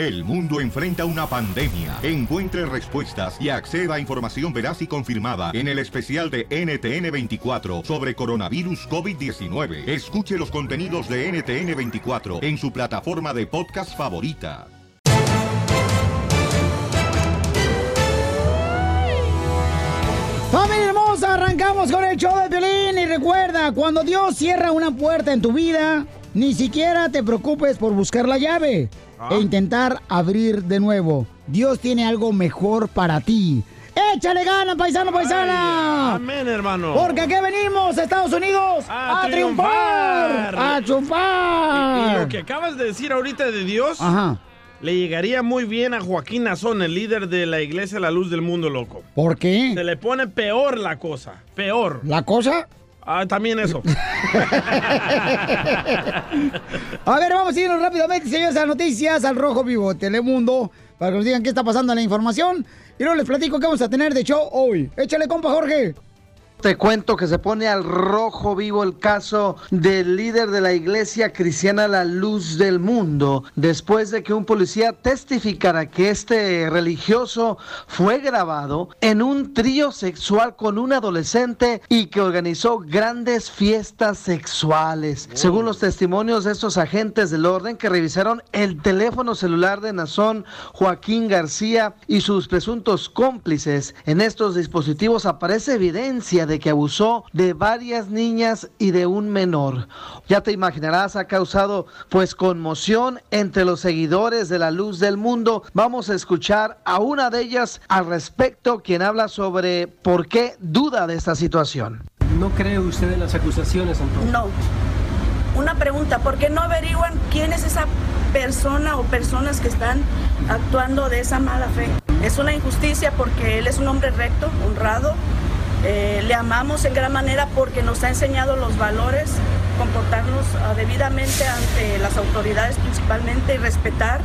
El mundo enfrenta una pandemia. Encuentre respuestas y acceda a información veraz y confirmada en el especial de NTN24 sobre coronavirus COVID-19. Escuche los contenidos de NTN24 en su plataforma de podcast favorita. Familia hermosa, arrancamos con el show de violín y recuerda, cuando Dios cierra una puerta en tu vida, ni siquiera te preocupes por buscar la llave e intentar abrir de nuevo. Dios tiene algo mejor para ti. ¡Échale ganas, paisano, paisana! Amén, hermano. Porque aquí venimos, Estados Unidos, a, triunfar, a triunfar. y lo que acabas de decir ahorita de Dios, Ajá. le llegaría muy bien a Joaquín Nazón, el líder de la iglesia La Luz del Mundo, loco. ¿Por qué? Se le pone peor la cosa, peor. ¿La cosa? Ah, también eso. A ver, vamos a irnos rápidamente, señores, a noticias, al Rojo Vivo, Telemundo, para que nos digan qué está pasando en la información. Y luego les platico qué vamos a tener de show hoy. Échale, compa, Jorge. Te cuento que se pone al rojo vivo el caso del líder de la iglesia cristiana La Luz del Mundo, después de que un policía testificara que este religioso fue grabado en un trío sexual con un adolescente y que organizó grandes fiestas sexuales. Según los testimonios de estos agentes del orden que revisaron el teléfono celular de Nazón Joaquín García y sus presuntos cómplices, en estos dispositivos aparece evidencia de que abusó de varias niñas y de un menor. Ya te imaginarás, ha causado pues conmoción entre los seguidores de la luz del mundo. Vamos a escuchar a una de ellas al respecto, quien habla sobre por qué duda de esta situación. ¿No cree usted en las acusaciones, entonces? No. Una pregunta, ¿por qué no averiguan quién es esa persona o personas que están actuando de esa mala fe? Es una injusticia porque él es un hombre recto, honrado. Eh, le amamos en gran manera porque nos ha enseñado los valores, comportarnos ah, debidamente ante las autoridades principalmente y respetar.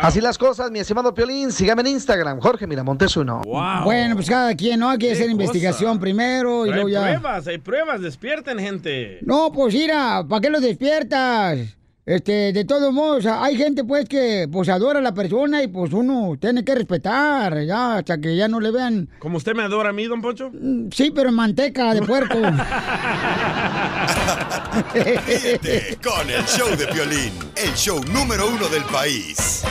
Así las cosas, mi estimado Piolín, sígame en Instagram, Jorge Miramontes uno. Bueno, pues cada quien, ¿no? Hay que hacer cosa. investigación primero y Pero luego hay ya. pruebas, hay pruebas, despierten, gente. No, pues mira, ¿para qué los despiertas? Este, de todos modos, hay gente pues que pues adora a la persona y pues uno tiene que respetar, ya, hasta que ya no le vean. ¿Como usted me adora a mí, don Poncho? Sí, pero en manteca de puerco. Ríete con el show de Piolín, el show número uno del país.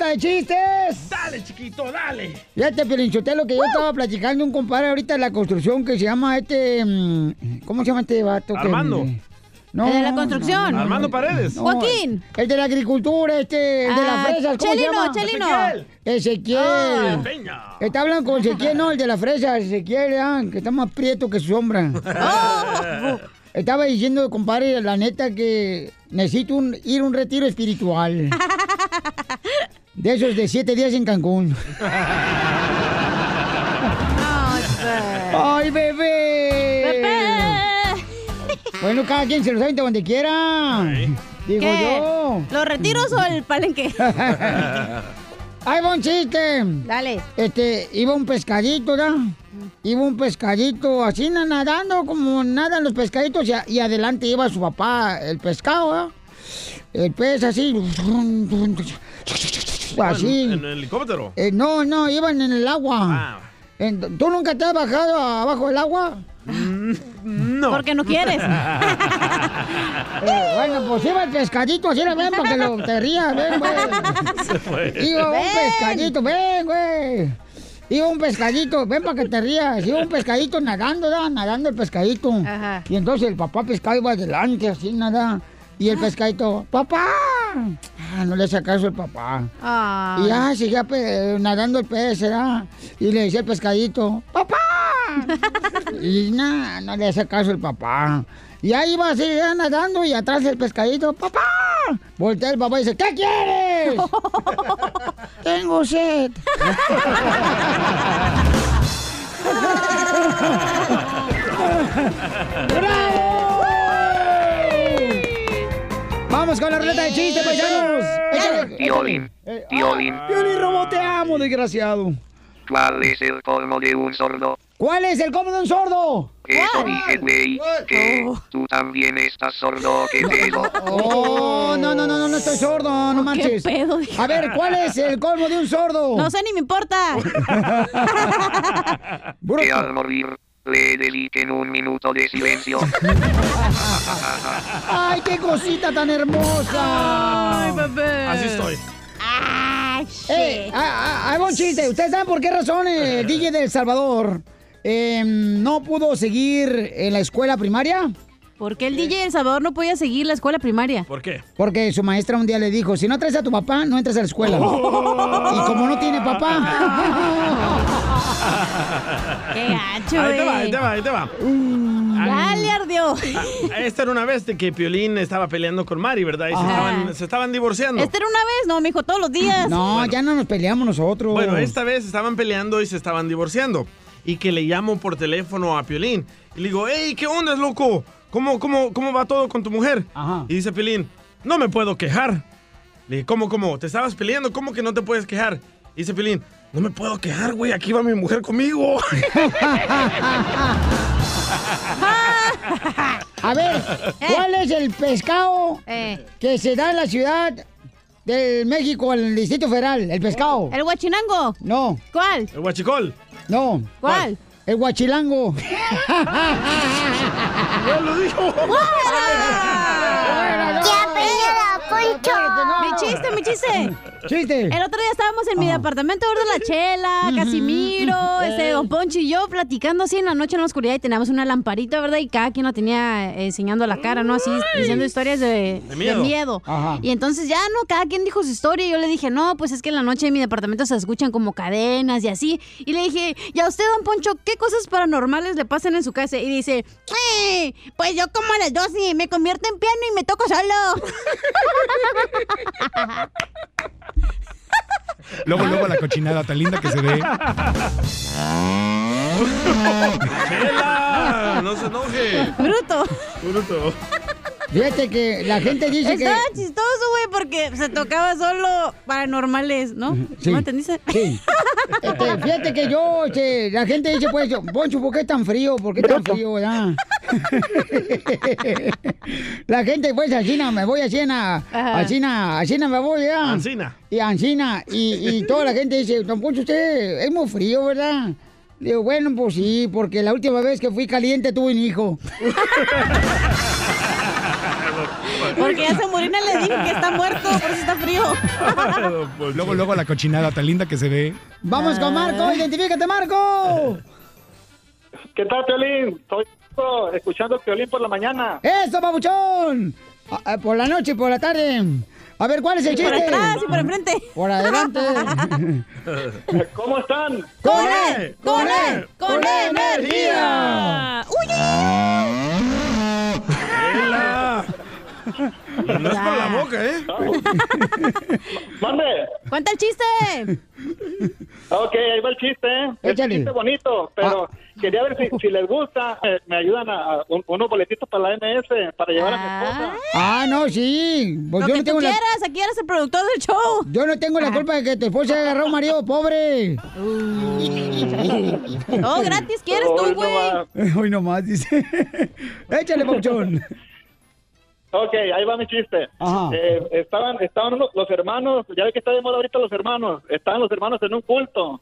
Ruleta de chistes. Dale, chiquito, dale. Fíjate, Pilinchotelo, que yo estaba platicando un compadre ahorita de la construcción que se llama este... mm, ¿Cómo se llama este vato? que- Armando. No, ¿El de la construcción? Armando Paredes. no, Joaquín. El de la agricultura, este, el de las Ah, fresas, ¿cómo Chelino, se llama? Chelino. Ezequiel. Ezequiel. Ah. Peña. Está hablando con Ezequiel, no, el de la fresa, Ezequiel, ah, que está más prieto que su sombra. Oh. Estaba diciendo, compadre, la neta que necesito un- ir a un retiro espiritual. De esos de siete días en Cancún. Ay, pues. ¡Ay, bebé! Pepe. Bueno, cada quien se lo sabe donde quiera. Digo ¿Qué? yo. ¿Los retiros o el palenque? Ahí va un chiste. Dale. Este, iba un pescadito, ¿verdad? Iba un pescadito así na- nadando como nadan los pescaditos y, a- y adelante iba su papá, el pescado, ¿verdad? El pez así. Así. En, en el helicóptero. Eh, no, no, iban en el agua. Ah. En- ¿Tú nunca te has bajado abajo del agua? No. Porque no quieres. Eh, bueno, pues iba el pescadito, así lo ven para que lo, te rías, ven, güey. Se fue. Iba un pescadito, ven, güey. Iba un pescadito, ven para que te rías. Iba un pescadito nadando, ¿da? nadando el pescadito. Ajá. Y entonces el papá pescado iba adelante, así nada. Y el pescadito, ¡papá! Ah, no le hace caso el papá. Ah. Y ya seguía nadando el pez, ¿verdad? Y le decía el pescadito, ¡papá! y nada, no le hace caso el papá. Y ahí iba así ya nadando y atrás el pescadito, ¡papá! Voltea el papá y dice, ¿qué quieres? Tengo sed. ¡Bravo! Vamos con la ruleta de chistes, paisanos. Piolín, Piolín, Piolín Robo, te amo, desgraciado. ¿cuál es el colmo de un sordo? ¿Cuál es el cómodo de un sordo? Que te dije, güey, que tú también estás sordo, que pedo. Oh, no, no, no, no, no estoy sordo, no manches. pedo? A ver, ¿cuál es el colmo de un sordo? No sé ni me importa. Que al morir le dediquen un minuto de silencio. Ay, qué cosita tan hermosa. Ay, bebé. Así estoy. Ay, Eh, ah, ah, hago un chiste. ¿Ustedes saben por qué razón el DJ de El Salvador eh, no pudo seguir en la escuela primaria? ¿Por qué el DJ El Salvador no podía seguir la escuela primaria? ¿Por qué? Porque su maestra un día le dijo, si no traes a tu papá, no entras a la escuela. Oh. Y como no tiene papá... Qué gacho, Ahí te va, ahí te va, ahí te va. Ya le ardió. Ah, Esta era una vez de que Piolín estaba peleando con Mari, ¿verdad? Y se estaban, se estaban divorciando. ¿Esta era una vez? No, mijo, todos los días. No, ya no nos peleamos nosotros. Bueno, esta vez estaban peleando y se estaban divorciando. Y que le llamo por teléfono a Piolín. Y le digo, hey, ¿qué onda, loco? ¿Cómo, cómo, cómo va todo con tu mujer? Ajá. Y dice Piolín, no me puedo quejar. Le dije, ¿cómo, cómo? ¿Te estabas peleando? ¿Cómo que no te puedes quejar? Y dice Piolín, no me puedo quejar, güey, aquí va mi mujer conmigo. A ver, ¿cuál es el pescado Eh, que se da en la ciudad de México, en el Distrito Federal? El pescado. ¿El guachinango? No, ¿Cuál? El guachicol. no. ¿Cuál? El guachilango. Ya lo dijo. Mi chiste, mi chiste. Chiste. El otro día estábamos en mi departamento, ¿verdad? La Chela, Casimiro, este, Don Poncho y yo platicando así en la noche en la oscuridad y teníamos una lamparita, ¿verdad? Y cada quien la tenía eh, enseñando la cara, ¿no? Así diciendo historias de, De miedo. de miedo. Ajá. Y entonces ya, ¿no? Cada quien dijo su historia y yo le dije, no, pues es que en la noche en mi departamento se escuchan como cadenas y así. Y le dije, ¿y a usted, Don Poncho, qué cosas paranormales le pasan en su casa? Y dice, "Eh, pues yo como a las 12 me convierto en piano y me toco solo. Luego, luego la cochinada tan linda que se ve. Chela, no se enoje. Bruto. Bruto. Fíjate que la gente dice que... Estaba chistoso, güey, porque se tocaba solo paranormales, ¿no? Sí. ¿No entendiste? Sí. Este, fíjate que yo, este, la gente dice, pues, Poncho, ¿por qué tan frío? ¿Por qué tan frío, ya? la gente, pues, Ancina, me voy a Siena, Ajá. a Siena, a Siena me voy, ya. Ancina. Y a Ancina, y, y toda la gente dice, don Poncho, usted es muy frío, ¿verdad? Digo, bueno, pues sí, porque la última vez que fui caliente tuve un hijo. Porque ya se murió y le dije que está muerto, por eso está frío. Luego, luego la cochinada tan linda que se ve. Vamos con Marco, identifícate, Marco. ¿Qué tal, Piolín? Estoy escuchando Piolín por la mañana. ¡Eso, babuchón! Ah, ah, Por la noche y por la tarde. A ver, ¿cuál es el Y por chiste? atrás y por enfrente. Por adelante. ¿Cómo están? ¡Con él! ¡Con él! ¡Con energía! ¡Uy! No es por la boca, ¿eh? ¡Mande! ¡Cuenta el chiste! Ok, ahí va el chiste, ¿eh? Es un Échale. chiste bonito, pero quería ver si, si les gusta, eh, me ayudan a, a un- unos boletitos para la MS, para llevar a mi esposa. Ah, no, sí. Pues Lo yo que no tú tengo la, quieras, aquí eres el productor del show. yo no tengo la culpa de que tu esposa haya agarrado un marido pobre. Todo gratis quieres Hoy tú, no güey. Hoy nomás, dice. Échale, babuchón. Ok, ahí va mi chiste. Eh, estaban estaban unos- los hermanos, ya ve que está de moda ahorita los hermanos, estaban los hermanos en un culto.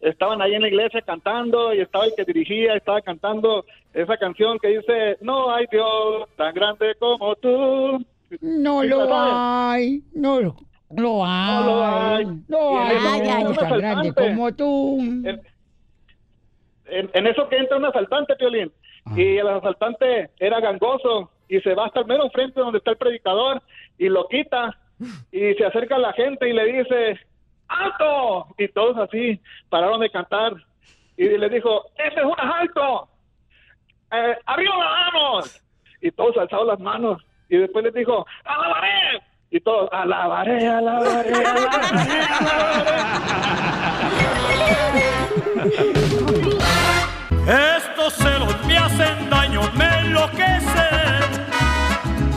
Estaban ahí en la iglesia cantando y estaba el que dirigía, estaba cantando esa canción que dice, no hay Dios tan grande como tú. No lo hay. No lo, lo hay. No lo hay. No hay. un tan grande como tú. En, en- en eso que entra un asaltante, Piolín, y el asaltante era gangoso y se va hasta el mero frente donde está el predicador y lo quita y se acerca a la gente y le dice, ¡alto! Y todos así pararon de cantar y le dijo, ¡este es un asalto! Eh, ¡Arriba las manos! Y todos alzaron las manos y después les dijo, ¡alabaré! Y todos, ¡alabaré, alabaré, alabaré, Estos celos me hacen daño, me enloquecen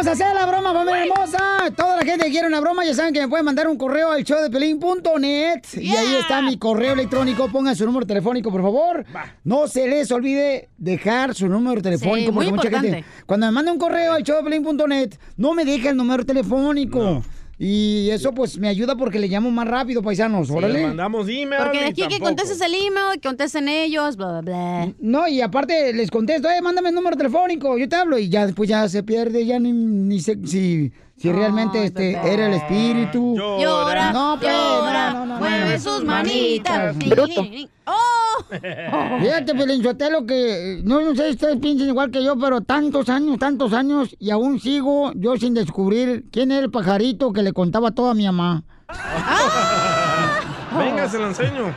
Vamos a hacer la broma, familia hermosa. Toda la gente que quiere una broma, ya saben que me pueden mandar un correo al showdepelín.net. Y ahí está mi correo electrónico. Pongan su número telefónico, por favor. No se les olvide dejar su número telefónico. Sí, porque mucha gente, cuando me manda un correo al showdepelín.net, no me deja el número telefónico. Y eso pues me ayuda porque le llamo más rápido, paisanos. Órale. Le mandamos email Porque de aquí que contestes el email, que contesten ellos, bla, bla, bla. No, y aparte les contesto, eh, mándame el número telefónico, yo te hablo y ya después ya se pierde, ya ni, ni sé si, si realmente este era el espíritu. Llora, no, pues, llora, no, no, no, mueve no. sus manitas. Bruto. ¡Oh! Fíjate, Pelinchotelo, que eh, no, no sé si ustedes piensan igual que yo, pero tantos años, tantos años, y aún sigo yo sin descubrir quién era el pajarito que le contaba todo a mi mamá. Venga, se lo enseño.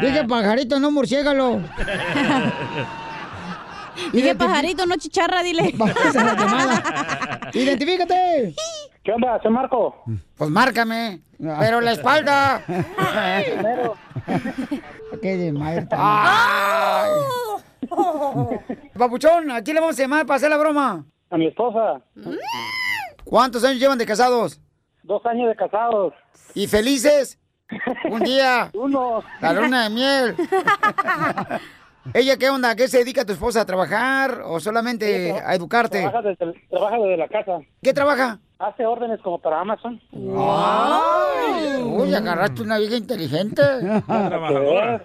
Dije pajarito, no murciégalo. Dije pajarito, no chicharra, dile. Identifícate. ¿Qué onda? ¿Se Marco? Pues márcame, pero la espalda. Qué de madre Ay. Papuchón, ¿a quién le vamos a llamar para hacer la broma? A mi esposa. ¿Cuántos años llevan de casados? Dos años de casados. ¿Y felices? Un día. Uno. La luna de miel. ¿Ella qué onda? ¿A ¿Qué se dedica tu esposa? ¿A trabajar o solamente a educarte? Trabaja desde, trabaja desde la casa. ¿Qué trabaja? Hace órdenes como para Amazon. Ay, uy, agarraste una vieja inteligente. trabajadora.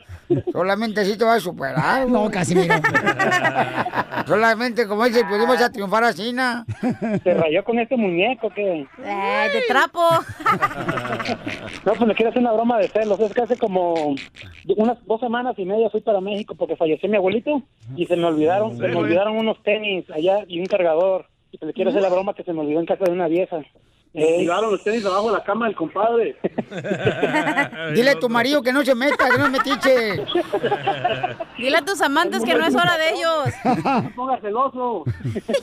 Solamente así te vas a superar. No, casi mira. Solamente como dice, pudimos a triunfar así, ¿no? ¿Se rayó con este muñeco que Eh, de trapo. No, pues le quiero hacer una broma de celos. Es que hace como unas dos semanas y media fui para México porque falleció mi abuelito y se me olvidaron, se me olvidaron unos tenis allá y un cargador. Y pues le quiero hacer la broma que se me olvidó en casa de una vieja. Llegaron los tenis abajo de la cama del compadre. Dile a tu marido que no se meta, que no es metiche. Dile a tus amantes que no es hora de ellos. No pongas celoso.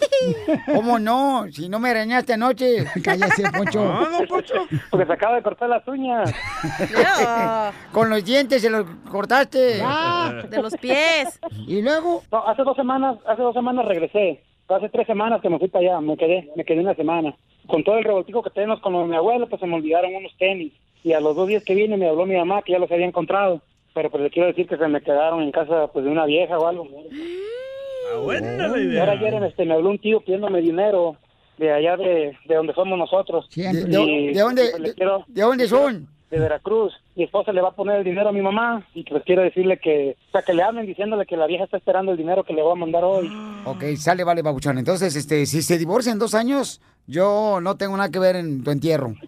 ¿Cómo no? Si no me arañaste anoche. Cállate, Poncho. Ah, no, Poncho. Porque se acaba de cortar las uñas. Con los dientes se los cortaste. de los pies. ¿Y luego? No, hace dos semanas, hace dos semanas regresé. Hace tres semanas que me fui para allá, me quedé, me quedé una semana. Con todo el revoltijo que tenemos con mi abuelo, pues se me olvidaron unos tenis. Y a los dos días que vine me habló mi mamá que ya los había encontrado. Pero pues le quiero decir que se me quedaron en casa pues de una vieja o algo. Ah, buena la Y idea. ahora ayer este, me habló un tío pidiéndome dinero de allá de, de donde somos nosotros. ¿De, Y, de- de dónde, pues, de, quiero- de dónde son? de Veracruz. Mi esposa le va a poner el dinero a mi mamá y pues quiero decirle que, o sea, que le hablen diciéndole que la vieja está esperando el dinero que le voy a mandar hoy. Ok, sale, vale, babuchón. Entonces, este, si se divorcian en dos años, yo no tengo nada que ver en tu entierro.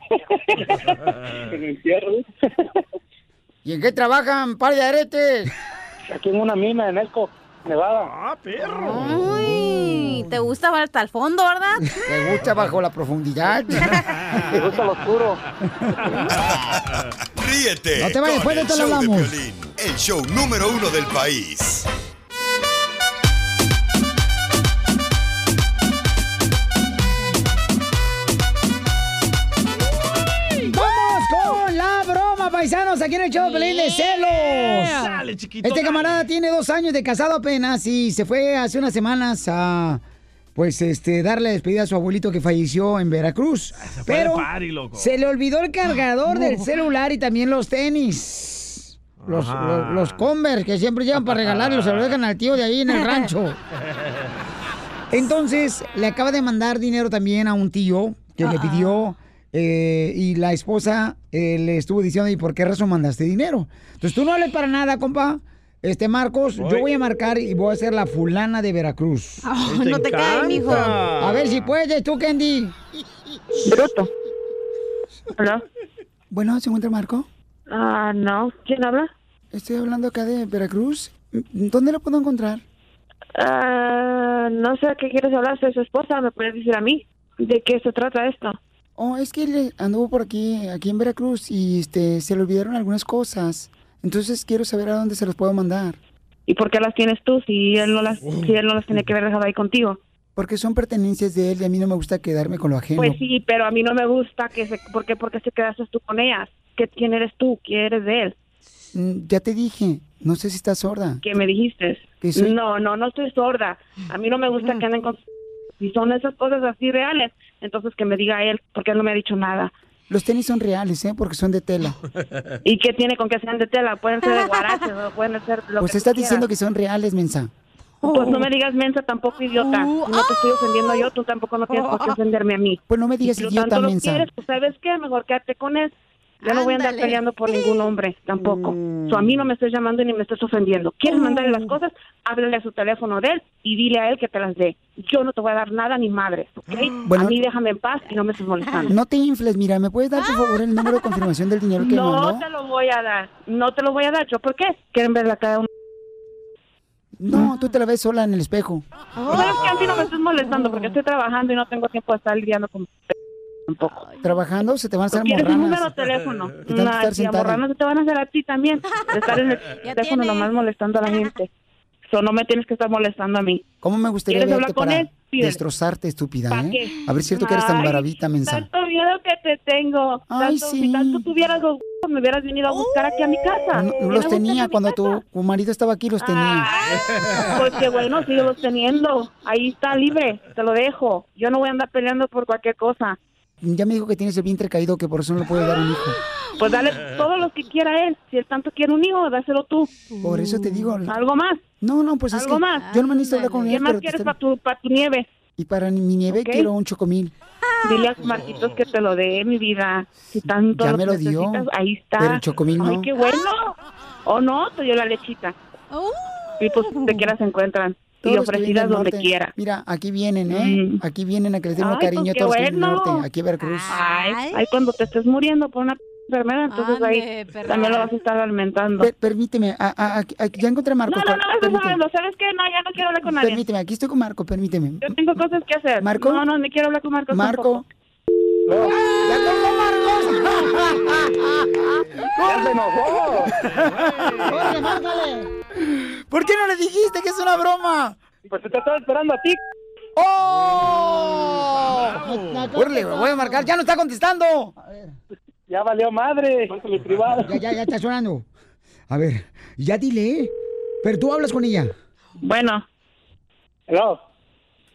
En el entierro. ¿Y en qué trabajan, par de aretes? Aquí en una mina en Elko, Nevada. Ah, perro. Uy, te gusta hasta el fondo, ¿verdad? ¿Te gusta bajo la profundidad? Me gusta lo oscuro. Ríete No te vayas, después de el esto lo show de hablamos. Piolín, el show número uno del país. Paisanos! Aquí en el show Pelín de celos. Dale, chiquito. Este dale. camarada tiene dos años de casado apenas y se fue hace unas semanas a, pues, este, darle despedida a su abuelito que falleció en Veracruz. fue de Pero party, loco. se le olvidó el cargador del celular y también los tenis. Los, los Converse que siempre llevan para regalarlos, se los dejan al tío de ahí en el rancho. Entonces, le acaba de mandar dinero también a un tío que le pidió eh, y la esposa eh, le estuvo diciendo, ¿y por qué razón mandaste dinero? Entonces, tú no hables para nada, compa. Este, Marcos, yo voy a marcar y voy a ser la fulana de Veracruz. Oh, no te caes, mijo. A ver si puedes, tú, Candy. Bruto. ¿Hola? Bueno, ¿se encuentra Marco? Ah, no. ¿Quién habla? Estoy hablando acá de Veracruz. ¿Dónde lo puedo encontrar? Ah, no sé a qué quieres hablar. Soy su esposa. ¿Me puedes decir a mí? ¿De qué se trata esto? Oh, es que él anduvo por aquí, aquí en Veracruz y este, se le olvidaron algunas cosas. Entonces quiero saber a dónde se los puedo mandar. ¿Y por qué las tienes tú si él no las, si él no las tenía que haber dejado ahí contigo? Porque son pertenencias de él y a mí no me gusta quedarme con lo ajeno. Pues sí, pero a mí no me gusta que se, ¿por qué, por qué se quedaste tú con ellas? ¿Qué, ¿Quién eres tú? ¿Quién eres de él? Mm, Ya te dije, no sé si estás sorda. ¿Qué me dijiste? Que soy- No, no, no estoy sorda. A mí no me gusta que anden con... Si son esas cosas así reales, entonces que me diga él, porque él no me ha dicho nada. Los tenis son reales, ¿eh? Porque son de tela. ¿Y qué tiene con que sean de tela? Pueden ser de guaraches o pueden ser lo Pues que estás diciendo que son reales, mensa. Pues no me digas mensa tampoco, idiota. Si no te estoy ofendiendo yo, tú tampoco no tienes por qué ofenderme a mí. Pues no me digas Si idiota, tanto lo mensa. quieres, pues ¿sabes qué? Mejor quédate con él. Yo no voy a andar peleando por ningún hombre, tampoco. Mm. So, a mí no me estés llamando ni me estés ofendiendo. ¿Quieres mandarle Oh. las cosas? Háblale a su teléfono de él y dile a él que te las dé. Yo no te voy a dar nada ni madres, ¿ok? Bueno. a mí déjame en paz y no me estés molestando. No te infles, mira, ¿me puedes dar por favor el número de confirmación del dinero que me No mandó? te lo voy a dar. No te lo voy a dar. ¿Yo por qué? ¿Quieren ver la cara de un... No, tú te la ves sola en el espejo. ¿Sabes que A mí no me estés molestando porque estoy trabajando y no tengo tiempo de estar lidiando con... tampoco. Trabajando se te van a hacer ¿Quieres un número morranas. de teléfono? Estar sentada. morranas se te van a hacer a ti también. De estar en el teléfono nomás molestando a la gente. So, no me tienes que estar molestando a mí. ¿Cómo me gustaría ¿Quieres hablar verte con para él? Pídele. destrozarte, estúpida, ¿Pa' eh? qué? A ver, cierto que eres tan Ay, baravita, mensa. Tanto miedo que te tengo. Ay, tanto, sí. Si tanto tuvieras los me hubieras venido a buscar aquí a mi casa. No, los tenía cuando tu, tu marido estaba aquí, los tenía. Pues qué bueno, síguelos teniendo. Ahí está libre, te lo dejo. Yo no voy a andar peleando por cualquier cosa. Ya me dijo que tienes el vientre caído, que por eso no le puede dar un hijo. Pues dale todos los que quiera él. Si él tanto quiere un hijo, dáselo tú. Por eso te digo. ¿Algo más? No, no, pues es ¿Algo que más? yo no me necesito hablar con ¿Qué él, más pero te quieres está- para tu, pa' tu nieve? Y para mi nieve Ok. quiero un chocomil. Dile a Marquitos que te lo dé, mi vida. Si tanto Ya me lo dio, ahí está. pero el chocomil no. Ay, qué bueno. O no, te dio la lechita. Y pues donde quiera se encuentran. Todos y los ofrecidas donde quiera. Mira, aquí vienen, ¿eh? Aquí vienen a que les den un Ay, pues cariño a qué todos los que vienen del bueno. norte, aquí a Veracruz. Ay, ay, cuando te estés muriendo por una enfermedad, entonces ahí también lo vas a estar alimentando. Per- permíteme, a- a- aquí- ya encontré a Marco. No, no, no, eso sabes, ¿sabes qué? No, ya no quiero hablar con nadie. Permíteme, aquí estoy con Marco, permíteme. Yo tengo cosas que hacer. ¿Marco? No, no, ni quiero hablar con Marco. Marco. ¡Ya ¡Ya se enojó! ¿Por qué no le dijiste que es una broma? Pues te estaba esperando a ti. ¡Oh! Órale, voy a marcar, ya no está contestando. Ya valió madre. privado. Ya, ya, ya está sonando. A ver, ya dile, ¿eh? Pero tú hablas con ella. Bueno. Hello.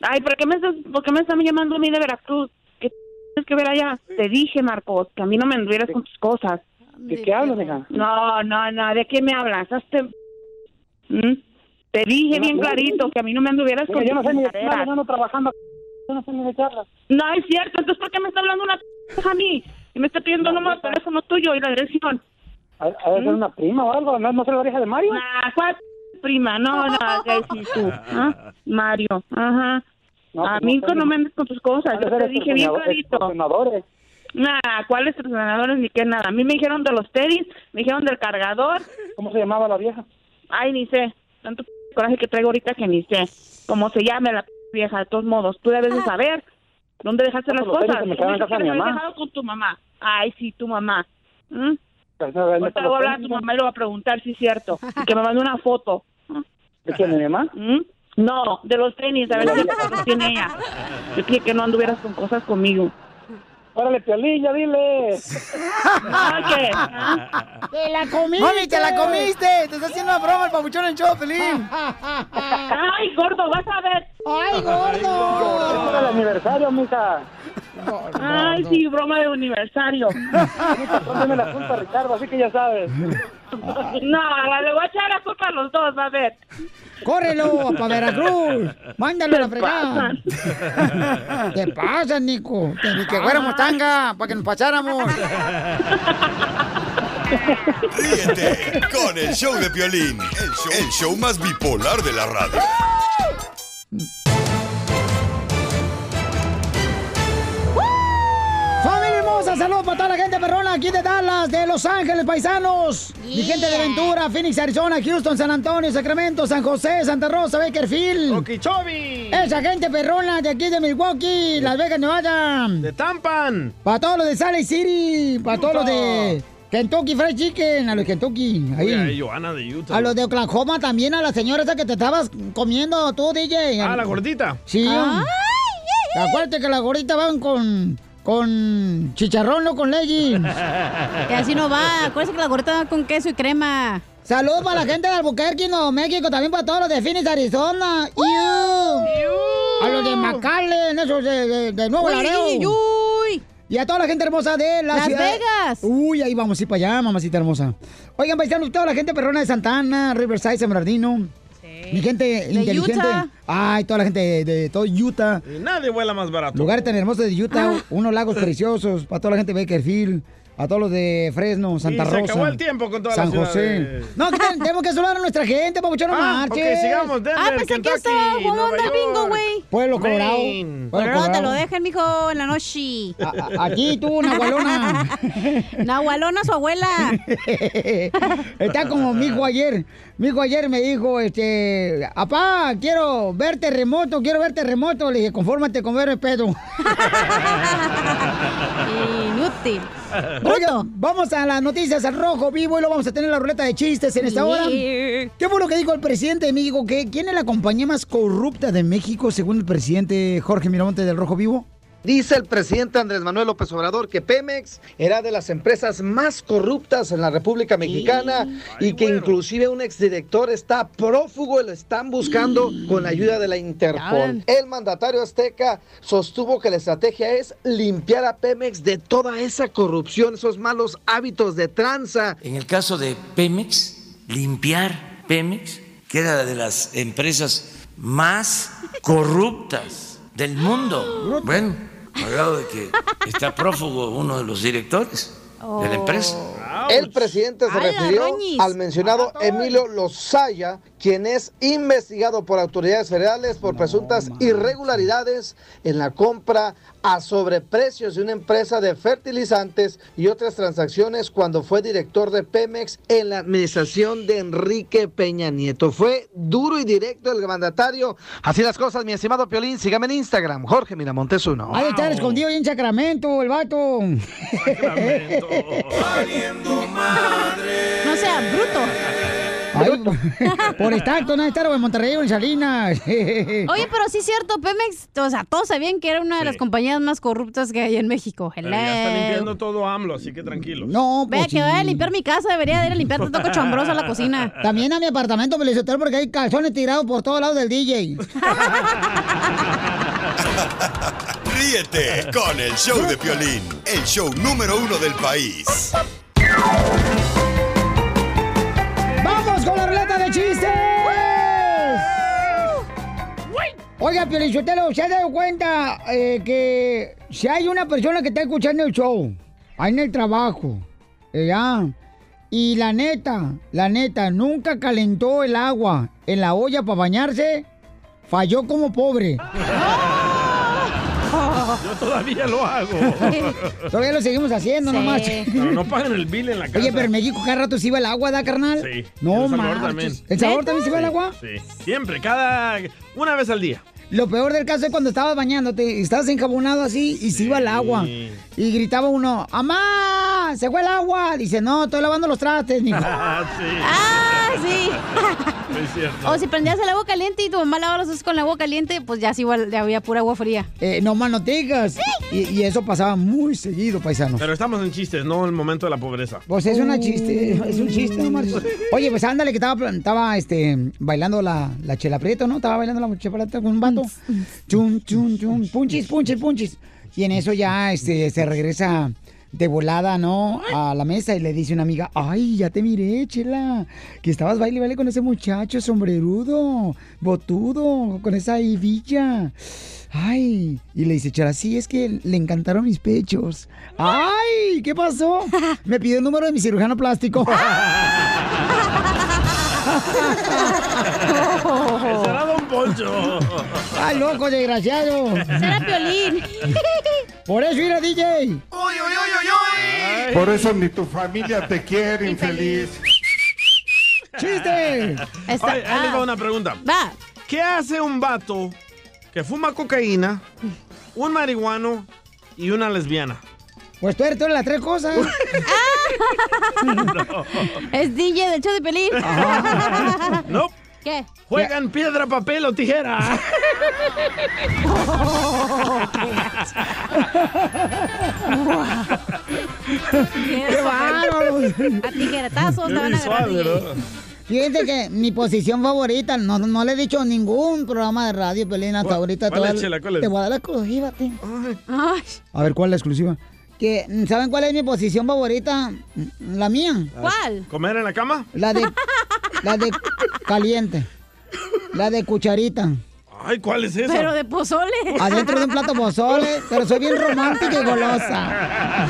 Ay, ¿por qué me estás, por qué me están llamando a mí de Veracruz? ¿Qué tienes que ver allá? Te dije, Marcos, que a mí no me anduvieras con tus cosas. ¿De qué hablas, hija? No, no, no, ¿de qué me hablas? Hazte... ¿Mm? Te dije bien clarito que a mí no me anduvieras con yo no sé ni de ando trabajando. Yo no sé ni de qué hablas. No es cierto, entonces ¿por qué me está hablando una a mí? Y me está pidiendo el número de teléfono tuyo y la dirección. ¿Ha ha de ser una prima o algo? ¿No, no sé la oreja de Mario? Ah, ¿cuál prima? No, no, ¿qué decís tú? ¿Ah? Mario, ajá. No, a pues mí no me andes con tus cosas, yo te dije bien clarito. Nah, ¿cuáles entrenadores ni qué nada? A mí me dijeron de los tenis, me dijeron del cargador. ¿Cómo se llamaba la vieja? Ay, ni sé. Tanto p- coraje que traigo ahorita que ni sé. Cómo se llame la p- vieja, de todos modos. Tú debes de saber dónde dejaste las cosas. me Tú quedaron en dices casa de que mi los habías mamá. dejado con tu mamá. Ay, sí, tu mamá. ¿Mm? Pues, no, ¿dónde Ahorita voy a hablar a tu mamá y le voy a preguntar si es cierto. Y que me mande una foto. ¿De quién, de mi mamá? ¿Mm? No, de los tenis, a ver si los tiene ella. Yo dije que no anduvieras con cosas conmigo. Órale, Piolín, ya dile. ¿Ah, qué? ¡Te la comiste! ¡Mami, te la comiste! ¡Te está haciendo una broma el papuchón en show, Pelín! ¡Ay, gordo, vas a ver! ¡Ay, Es para el aniversario, mija. Ay, sí, broma de aniversario. Pónteme la culpa, Ricardo, así que ya sabes. No, le voy a echar la culpa a los dos, a ver. ¡Córrelo para Veracruz! ¡Mándalo a la ¿Qué fregada! ¿Qué pasa, Nico? Que ni que fuéramos tanga, para que nos pasáramos. Ríete con el show de Piolín, el show, el show más bipolar de la radio. ¡Saludos para toda la gente perrona aquí de Dallas, de Los Ángeles, paisanos! Mi gente de Ventura, Phoenix, Arizona, Houston, San Antonio, Sacramento, San José, Santa Rosa, Bakerfield. Okeechobee. Esa gente perrona de aquí de Milwaukee, Las Vegas, Nevada. De Tampan. Para todos los de Salt Lake City, para todos los de Kentucky Fried Chicken, a los Kentucky. Ahí. de Utah. A los de Oklahoma también, a la señora esa que te estabas comiendo tú, DJ. Ah, la gordita. Sí. Ay, Acuérdate que las gorditas van con, con chicharrón, no con legging. Que así no va. Acuérdense que la gorrita va con queso y crema. Saludos para la gente de Albuquerque, Nuevo México, también para todos los de Phoenix, Arizona. Iu. A los de McAllen, esos de, de, de Nuevo Laredo. Y a toda la gente hermosa de la Las ciudad. Vegas. Uy, ahí vamos a ir para allá, mamacita hermosa. Oigan, paisanos, toda la gente perrona de Santana, Riverside, San Bernardino. Mi gente inteligente. Utah. Ay, toda la gente de, de todo Utah. Y nadie vuela más barato. Lugares tan hermosos de Utah, Ah. unos lagos preciosos, para toda la gente de Bakerfield, a todos los de Fresno, Santa y Rosa. se acabó el tiempo con todas San las José. No, que ten- tenemos que saludar a nuestra gente, papuchón, no Ah, marches. ok, sigamos. Denver, Ah, pensé que estaba jugando al bingo, güey. Pueblo Colorado. Pueblo Pero no te lo dejen, mijo, en la noche. A- a- Aquí tú, Nahualona. Nahualona, su abuela. Está como mi hijo ayer. Mi hijo ayer me dijo, este, apá, quiero ver terremoto, quiero ver terremoto. Le dije, confórmate con ver pedo. Inútil. Vamos a las noticias al rojo vivo y lo vamos a tener la ruleta de chistes en esta hora. ¿Qué fue lo que dijo el presidente de México? ¿Qué- ¿Quién es la compañía más corrupta de México según el presidente Jorge Miramonte del Rojo Vivo? Dice el presidente Andrés Manuel López Obrador que Pemex era de las empresas más corruptas en la República Mexicana y que inclusive un exdirector está prófugo y lo están buscando con la ayuda de la Interpol. El mandatario azteca sostuvo que la estrategia es limpiar a Pemex de toda esa corrupción, esos malos hábitos de tranza. En el caso de Pemex, limpiar Pemex, que era de las empresas más corruptas del mundo. Bueno, al grado de que está prófugo uno de los directores de la empresa. El presidente se ¡Hala, refirió al mencionado Emilio Lozaya, quien es investigado por autoridades federales por presuntas irregularidades en la compra a sobreprecios de una empresa de fertilizantes y otras transacciones cuando fue director de Pemex en la administración de Enrique Peña Nieto. Fue duro y directo el mandatario. Así las cosas, mi estimado Piolín. Sígame en Instagram, Jorge Miramontes uno. Ha de estar escondido ahí en Sacramento, el vato. No sea bruto. Ay, por estar, no estar o en Monterrey o en Salinas. Oye, pero sí es cierto, Pemex, o sea, todos sabían que era una de las compañías más corruptas que hay en México. Pero ya está Hello. limpiando todo AMLO, así que tranquilos. No, Vea pues que vaya a limpiar mi casa, debería de ir a limpiar tanto cochambrosa la cocina. También a mi apartamento me lo porque hay calzones tirados por todos lados del DJ. Ríete con el show de Piolín, el show número uno del país. ¡Vamos con la ruleta de chistes! Oiga, Piolichotelo, ¿se ha dado cuenta eh, que si hay una persona que está escuchando el show, ahí en el trabajo, ya, y la neta, la neta, nunca calentó el agua en la olla para bañarse, falló como pobre. Yo todavía lo hago. Todavía lo seguimos haciendo, Sí. no más. Pero no pagan el bill en la casa. Oye, pero en México cada rato se iba el agua, ¿da, carnal? Sí. No, El Salvador marches. también. ¿El sabor también se va el Sí, agua? Sí, siempre, cada... Una vez al día. Lo peor del caso es cuando estabas bañándote, estabas enjabonado así y se iba el agua. Y gritaba uno, ¡Amá! ¡Se fue el agua! Dice, no, estoy lavando los trastes, mijo. Ah, sí. Ah, sí. Es cierto. O si prendías el agua caliente y tu mamá lavaba los trastes con el agua caliente, pues ya sí igual ya había pura agua fría. Eh, no más no digas. Y, y eso pasaba muy seguido, paisano. Pero estamos en chistes, no en el momento de la pobreza. Pues es una chiste, es un chiste, no. Oye, pues ándale, que estaba, estaba este, bailando la, la chela prieto, ¿no? Estaba bailando la chela con un vato. Chum, chum, chum, punchis, punchis, punchis. Y en eso ya este, se regresa de volada, ¿no? A la mesa y le dice una amiga, ay, ya te miré, chela, que estabas baile baile con ese muchacho sombrerudo, botudo, con esa villa. Ay, y le dice, chela, sí, es que le encantaron mis pechos. Ay, ¿qué pasó? Me pidió el número de mi cirujano plástico. Poncho. ¡Ay, loco, desgraciado! Será Piolín. Por eso ir a DJ. Por eso ni tu familia te quiere, infeliz. ¡Chiste! Está- Oye, ahí les va ah. una pregunta. Va. ¿Qué hace un vato que fuma cocaína, un marihuano y una lesbiana? Pues tú eres todas las tres cosas. Es DJ del show de Pelín. No. ¿Qué? Juegan piedra, papel o tijera. ¡Qué bárbaro! A tijeretazos te van a agarrar. Fíjate que mi posición favorita, no, no le he dicho ningún programa de radio, Pelín, hasta ¿Cuál- ahorita. cuál te es, voy a- Chela? ¿Cuál es? Te voy a dar la exclusiva, tío. Ay, A ver, ¿cuál es la exclusiva? Que, ¿Saben cuál es mi posición favorita? La mía. ¿Cuál? ¿Comer en la cama? La de, la de caliente. La de cucharita. Ay, ¿cuál es esa? Pero de pozole. Adentro de un plato pozole, pero soy bien romántica y golosa.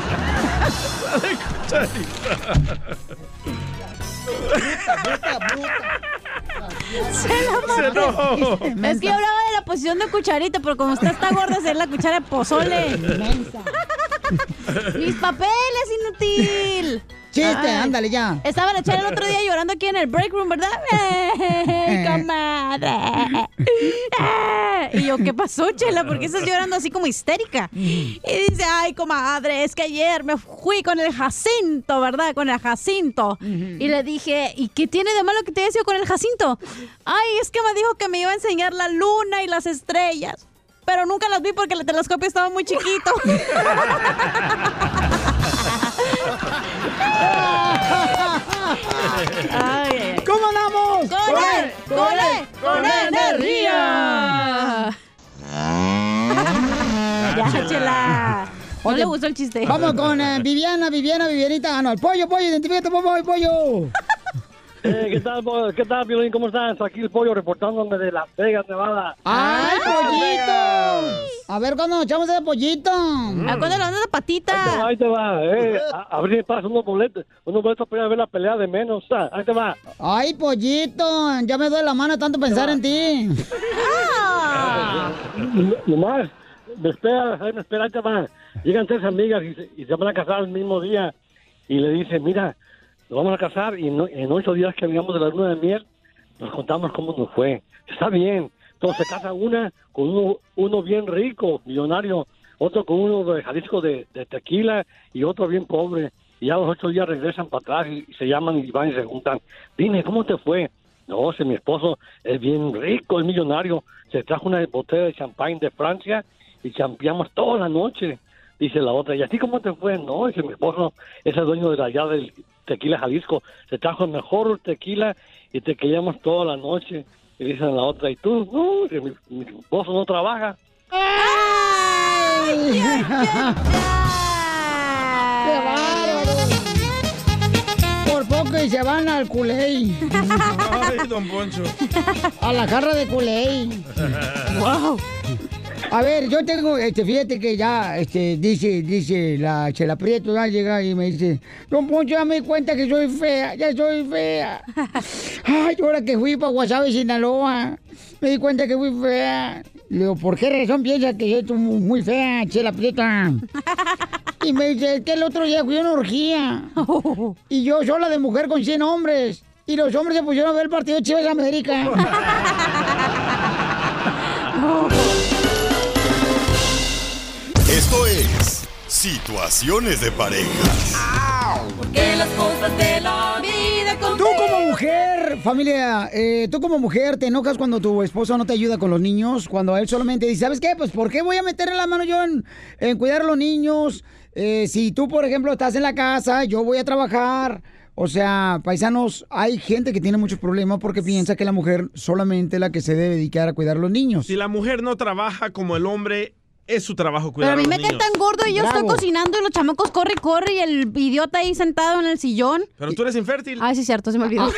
La Se enojó. Es que yo hablaba de la posición de cucharita, pero como usted está gorda, es la cuchara de pozole. Mis papeles, inútil. Chiste, Ay. ándale ya. Estaba la chela el otro día llorando aquí en el break room, ¿verdad? ¡Ey, comadre! Y yo, ¿qué pasó, Chela? ¿Por qué estás llorando así como histérica? Y dice, ay, comadre, es que ayer me fui con el Jacinto, ¿verdad? Con el Jacinto. Y le dije, ¿y qué tiene de malo que te haya sido con el Jacinto? Ay, es que me dijo que me iba a enseñar la luna y las estrellas. Pero nunca las vi porque el telescopio estaba muy chiquito. ¿Cómo andamos? ¡Con él! ¡Con él! ¡Con energía! Ya, chela. No le gustó el chiste. Vamos con eh, Viviana, Viviana, Vivianita. Ah, no, el pollo, pollo, identifícate, pollo, pollo. Eh, ¿Qué tal, ¿Qué tal, Piolín? ¿Cómo estás? Aquí el pollo reportándome de Las Vegas, Nevada. ¡Ay, pollito! A ver, ¿cuándo nos echamos ese pollito? ¿A cuándo le dan la Ahí te va, patita? ahí te va. Eh, a, pasas unos boletos, unos boletos para ir a ver la pelea de menos. ah, Ahí te va. Ay, pollito, ya me duele la mano tanto pensar en ti. No- Nomás, me espera, ahí me espera, ahí te va. Llegan tres amigas y se, y se van a casar el mismo día. Y le dicen, mira, nos vamos a casar y en ocho días que vengamos de la luna de miel, nos contamos cómo nos fue. Está bien. Entonces se casa una con uno, uno bien rico, millonario, otro con uno de Jalisco de, de tequila y otro bien pobre. Y ya los ocho días regresan para atrás y, y se llaman y van y se juntan. Dime, ¿cómo te fue? No, si mi esposo es bien rico, es millonario. Se trajo una botella de champán de Francia y champeamos toda la noche. Dice la otra, ¿y a ti cómo te fue? No, dice mi esposo es el dueño de allá del tequila Jalisco. Se trajo el mejor tequila y te queríamos toda la noche. Y dice la otra, ¿y tú? No, dice, mi, mi esposo no trabaja. ¡Qué bárbaro! Por poco y se van al culey. Ay, don Poncho. A la jarra de culey. Wow. A ver, yo tengo, este, fíjate que ya, este, dice, dice la Chela Prieto, ya llega y me dice, Don Poncho, ya me di cuenta que soy fea, ya soy fea. Ay, ahora que fui para Guasave, Sinaloa, me di cuenta que fui fea. Le digo, ¿por qué razón piensa que yo soy muy fea, Chela Prieta? Y me dice, es que el otro día fui a una orgía. Y yo sola de mujer con 100 hombres. Y los hombres se pusieron a ver el partido de Chivas América. Situaciones de parejas. Porque las cosas de la vida con Tú como mujer, familia, eh, tú como mujer te enojas cuando tu esposo no te ayuda con los niños, cuando él solamente dice, ¿sabes qué? Pues ¿por qué voy a meterle la mano yo en, en cuidar a los niños? Eh, si tú, por ejemplo, estás en la casa, yo voy a trabajar. O sea, paisanos, hay gente que tiene muchos problemas porque piensa que la mujer solamente es la que se debe dedicar a cuidar a los niños. Si la mujer no trabaja como el hombre, es su trabajo Pero cuidar a mí los me niños. cae tan gordo y yo estoy cocinando y los chamacos corre y corre y el idiota ahí sentado en el sillón. Pero tú eres infértil. Ay, sí, cierto, se me olvidó.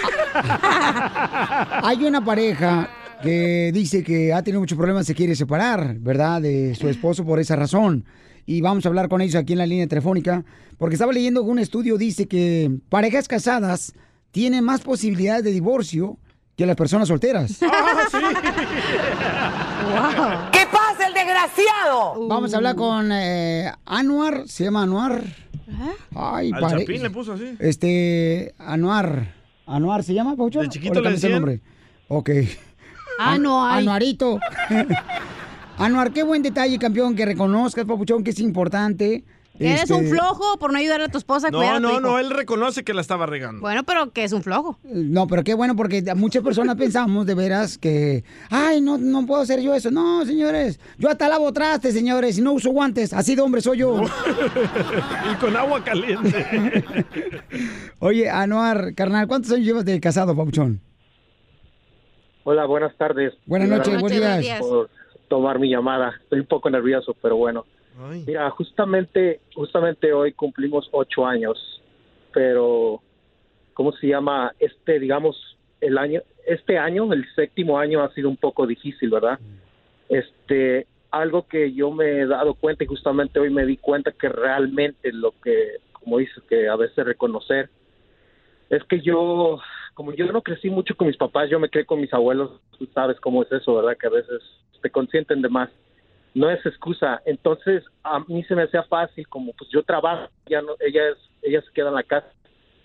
Hay una pareja que dice que ha tenido muchos problemas, se quiere separar, ¿verdad? De su esposo por esa razón. Y vamos a hablar con ellos aquí en la línea telefónica, porque estaba leyendo que un estudio dice que parejas casadas tienen más posibilidades de divorcio que las personas solteras. ¿Qué pasa, desgraciado? Vamos a hablar con eh, Anuar, se llama Anuar. Ay, Al pare- Chapín le puso así. Este, Anuar. ¿Anuar se llama, Paucho? De chiquito ¿O le cambiaste el decían? nombre? Ok. Anuar. Anuarito. Anuar, qué buen detalle, campeón, que reconozcas, Papuchón, que es importante Eres un Este, flojo por no ayudarle a tu esposa a No, cuidar a tu no, hijo. no, él reconoce que la estaba regando. Bueno, pero que es un flojo. No, pero qué bueno porque muchas personas pensamos de veras que, ay, no, no puedo hacer yo eso. No, señores, yo hasta lavo trastes, señores, y no uso guantes. Así de hombre soy yo. y con agua caliente. Oye, Anuar, carnal, ¿cuántos años llevas de casado, papuchón? Hola, buenas tardes. Buenas noches, buenos Buenos días. Por tomar mi llamada. Estoy un poco nervioso, pero bueno. Mira, justamente, justamente hoy cumplimos ocho años, pero ¿cómo se llama? Este, digamos, el año, este año, el séptimo año ha sido un poco difícil, ¿verdad? Este, algo que yo me he dado cuenta y justamente hoy me di cuenta que realmente lo que, como dices, que a veces reconocer es que yo, como yo no crecí mucho con mis papás, yo me crié con mis abuelos, tú sabes cómo es eso, ¿verdad? Que a veces te consienten de más. No es excusa. Entonces, a mí se me hacía fácil, como pues yo trabajo, ya no, ella, es, ella se queda en la casa.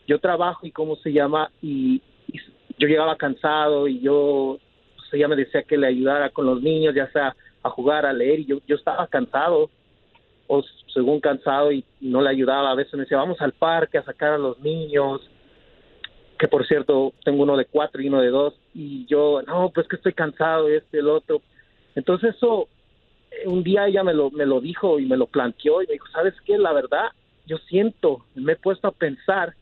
Yo trabajo y cómo se llama, y, yo llegaba cansado y yo, pues ella me decía que le ayudara con los niños, ya sea a jugar, a leer, y yo, yo estaba cansado, o según cansado, y no le ayudaba. A veces me decía, vamos al parque a sacar a los niños, que por cierto tengo uno de cuatro y uno de dos y yo no pues que estoy cansado este el otro entonces eso un día ella me lo me lo dijo y me lo planteó y me dijo sabes qué la verdad yo siento me he puesto a pensar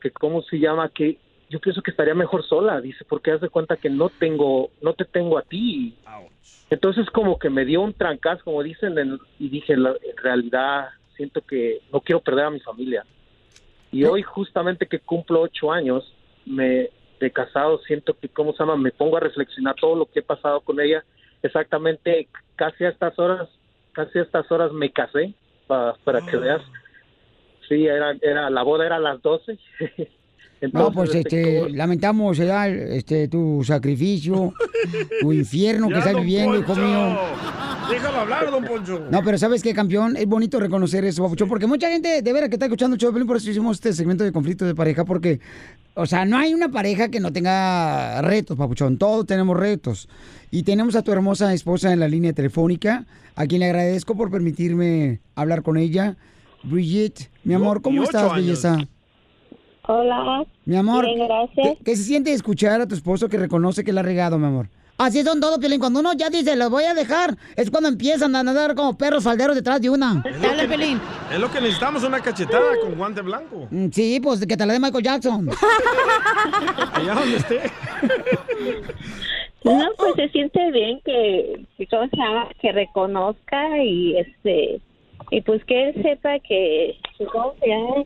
que cómo se llama que yo pienso que estaría mejor sola dice porque haz de cuenta que no tengo no te tengo a ti. Entonces como que me dio un trancazo como dicen en- y dije la- en realidad siento que no quiero perder a mi familia y hoy justamente que cumplo ocho años me de casado siento que cómo se llama me pongo a reflexionar todo lo que he pasado con ella exactamente casi a estas horas casi a estas horas me casé pa- para que veas sí era era la boda era a las 12 No, pues este, este, lamentamos ¿verdad? este, tu sacrificio, tu infierno que estás viviendo, hijo mío. Déjalo hablar, don Poncho. No, pero ¿sabes qué, campeón? Es bonito reconocer eso, papuchón, porque mucha gente, de veras, que está escuchando Piolín, por eso hicimos este segmento de conflicto de pareja, porque, o sea, no hay una pareja que no tenga retos, papuchón, todos tenemos retos. Y tenemos a tu hermosa esposa en la línea telefónica, a quien le agradezco por permitirme hablar con ella. Brigitte, mi amor, ¿cómo estás, años. belleza? Hola. Mi amor, Bien, gracias. ¿qué, qué se siente escuchar a tu esposo que reconoce que la ha regado, mi amor? Así son todos, Piolín. Cuando uno ya dice, lo voy a dejar, es cuando empiezan a nadar como perros falderos detrás de una. Dale, Pelín. Es lo que necesitamos, una cachetada con guante blanco. Mm, Sí, pues que te la dé Michael Jackson. Allá donde esté. No, pues se siente bien que, que ¿cómo se llama? que reconozca y este y pues que él sepa que, que ¿cómo se llama?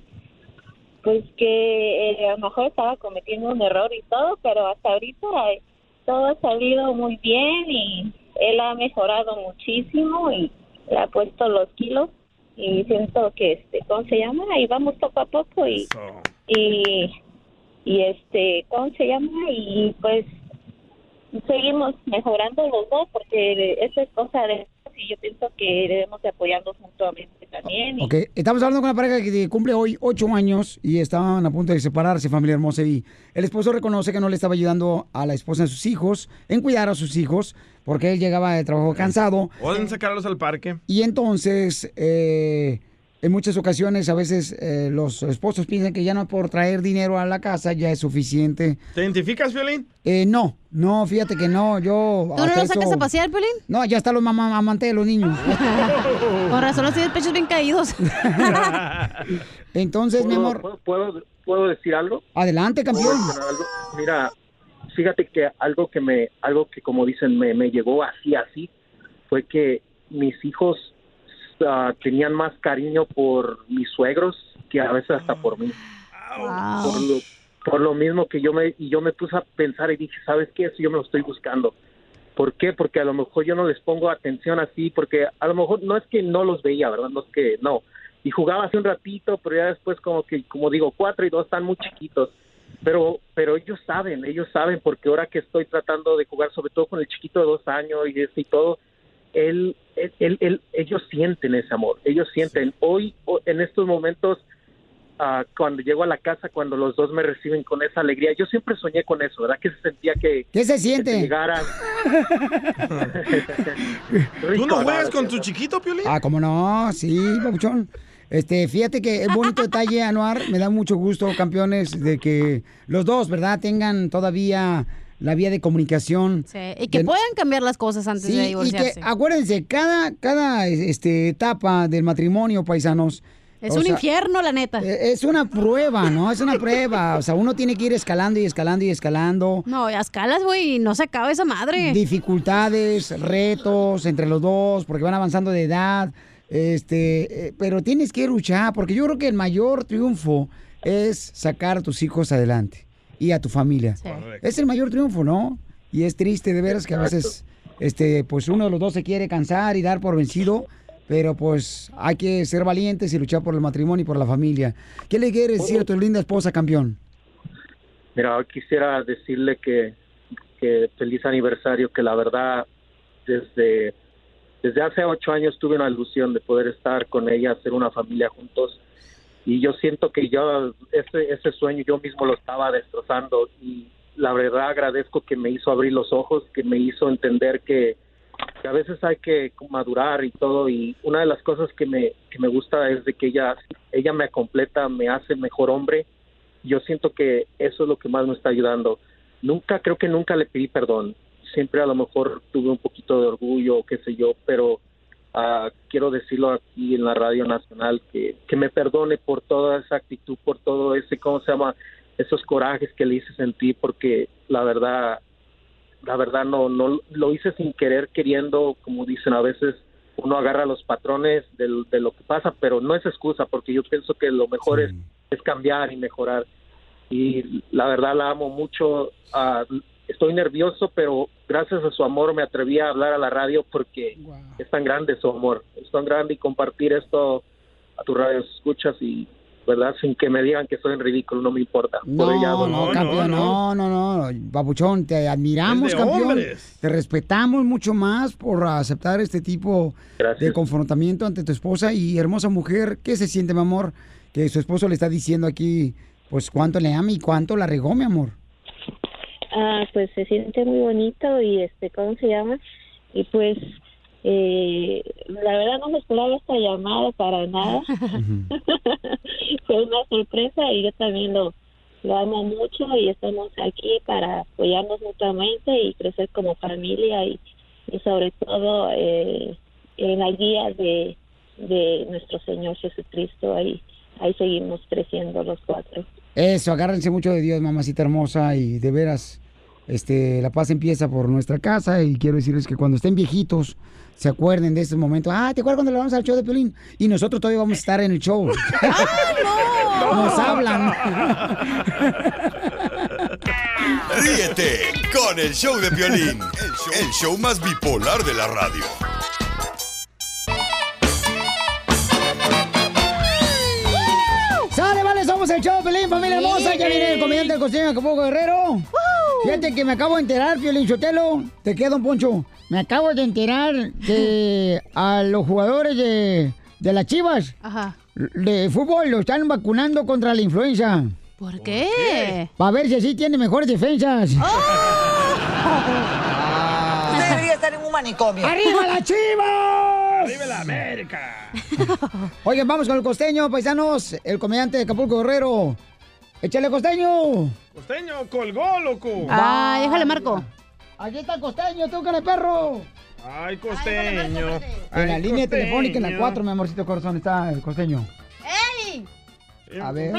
Pues que eh, a lo mejor estaba cometiendo un error y todo, pero hasta ahorita eh, todo ha salido muy bien y él ha mejorado muchísimo y le ha puesto los kilos y siento que este, ¿cómo se llama? Y vamos poco a poco y y y este, ¿cómo se llama? Y pues seguimos mejorando los dos porque eso es cosa de y yo pienso que debemos de apoyarnos mutuamente también. y- Ok, estamos hablando con una pareja que cumple hoy ocho años y estaban a punto de separarse, familia hermosa. Y el esposo reconoce que no le estaba ayudando a la esposa de sus hijos en cuidar a sus hijos porque él llegaba de trabajo cansado. Pueden sacarlos al parque. Y entonces, eh, en muchas ocasiones, a veces eh, los esposos piensan que ya no por traer dinero a la casa ya es suficiente. ¿Te identificas, Violín? Eh, no, no, fíjate que no, yo... ¿Tú no lo sacas eso- a pasear, Pelín? No, ya están los mamá amantes de los niños. Con razón los tienes pechos bien caídos. Entonces, mi ¿Puedo- amor, ¿puedo, puedo, puedo decir algo? adelante, campeón. ¿Puedo decir algo? Mira, fíjate que algo que me, algo que como dicen me, me llegó así así fue que mis hijos ah, tenían más cariño por mis suegros que a veces hasta por mí. Por lo, por lo mismo que yo me y yo me puse a pensar y dije, ¿sabes qué? Eso yo me lo estoy buscando. ¿Por qué? Porque a lo mejor yo no les pongo atención así, porque a lo mejor no es que no los veía, ¿verdad? No es que no. Y jugaba hace un ratito, pero ya después como que, como digo, cuatro y dos están muy chiquitos. Pero, pero ellos saben, ellos saben, porque ahora que estoy tratando de jugar, sobre todo con el chiquito de dos años y ese y todo, él, él, él- él- ellos sienten ese amor, ellos sienten. Hoy, o- en estos momentos, ah, cuando llego a la casa, cuando los dos me reciben con esa alegría, yo siempre soñé con eso, ¿verdad? Que se sentía que... ¿Qué se que siente? te llegaran. ¿Tú no juegas con tu chiquito, Piolín? Ah, ¿cómo no? Sí, papuchón. Este, fíjate que es bonito detalle, Anuar. Me da mucho gusto, campeones, de que los dos, ¿verdad?, tengan todavía la vía de comunicación. Sí, y que puedan cambiar las cosas antes Sí, de y divorciarse. que acuérdense, cada, cada este, etapa del matrimonio, paisanos. Es un sea, infierno, la neta. eh, Es una prueba, ¿no? Es una prueba. O sea, uno tiene que ir escalando y escalando y escalando. No, a escalas, güey, y no se acaba esa madre. Dificultades, retos entre los dos, porque van avanzando de edad. Este, eh, pero tienes que luchar, porque yo creo que el mayor triunfo es sacar a tus hijos adelante y a tu familia. Es el mayor triunfo, ¿no? Y es triste de veras que a veces, este, pues uno de los dos se quiere cansar y dar por vencido, pero pues hay que ser valientes y luchar por el matrimonio y por la familia. ¿Qué le quieres decir a tu linda esposa, campeón? Mira, hoy quisiera decirle que, que feliz aniversario, que la verdad desde, desde hace ocho años tuve una ilusión de poder estar con ella, hacer una familia juntos. Y yo siento que yo ese, ese sueño yo mismo lo estaba destrozando y la verdad agradezco que me hizo abrir los ojos, que me hizo entender que, que a veces hay que madurar y todo y una de las cosas que me, que me gusta es de que ella, ella me completa, me hace mejor hombre yo siento que eso es lo que más me está ayudando. Nunca, creo que nunca le pedí perdón. Siempre a lo mejor tuve un poquito de orgullo, qué sé yo, pero ah, quiero decirlo aquí en la radio nacional que, que me perdone por toda esa actitud, por todo ese, ¿cómo se llama? Esos corajes que le hice sentir, porque la verdad, la verdad no, no lo hice sin querer, queriendo, como dicen a veces, uno agarra los patrones del- de, lo que pasa, pero no es excusa, porque yo pienso que lo mejor es, es cambiar y mejorar. Y la verdad la amo mucho. ah, estoy nervioso, pero gracias a su amor me atreví a hablar a la radio porque es tan grande su amor, es tan grande y compartir esto a tu radio escuchas y verdad sin que me digan que soy en ridículo no me importa. No, ya- no, campeón, no, no, no, Babuchón, te admiramos, campeón. hombres. Te respetamos mucho más por aceptar este tipo de confrontamiento ante tu esposa y hermosa mujer. ¿Qué se siente, mi amor? Que su esposo le está diciendo aquí, pues, cuánto le ama y cuánto la regó, mi amor. Ah, pues se siente muy bonito y este, ¿cómo se llama? Y pues, eh, la verdad no me esperaba esta llamada para nada. Fue una sorpresa y yo también lo, lo amo mucho y estamos aquí para apoyarnos mutuamente y crecer como familia y, y sobre todo eh, en la guía de, de nuestro Señor Jesucristo. Ahí, ahí seguimos creciendo los cuatro. Eso, agárrense mucho de Dios, mamacita hermosa, y de veras, este, la paz empieza por nuestra casa y quiero decirles que cuando estén viejitos, se acuerden de ese momento. Ah, ¿te acuerdas cuando le vamos al show de Piolín? Y nosotros todavía vamos a estar en el show. Nos hablan. Ríete con el show de violín, el show más bipolar de la radio. ¡Sale, vale! Somos el show, Pelín, familia hermosa. Ya viene el comediante del costeño de Acapulco Guerrero. Fíjate que me acabo de enterar, Piolín Sotelo. Te queda, don Poncho. Me acabo de enterar que a los jugadores de, de las chivas de fútbol lo están vacunando contra la influenza. ¿Por qué? Para ver si así tiene mejores defensas. Usted debería estar en un manicomio. ¡Arriba las chivas! ¡Arriba la América! Oigan, vamos con el costeño, paisanos. El comediante de Acapulco Guerrero. ¡Échale, costeño! Costeño colgó, loco. Ah, déjale, Marco. Aquí está el costeño, tú de perro. Ay, costeño. En la Ay, línea telefónica, en la costeño. 4, mi amorcito corazón, está el costeño. ¡Ey! A ver.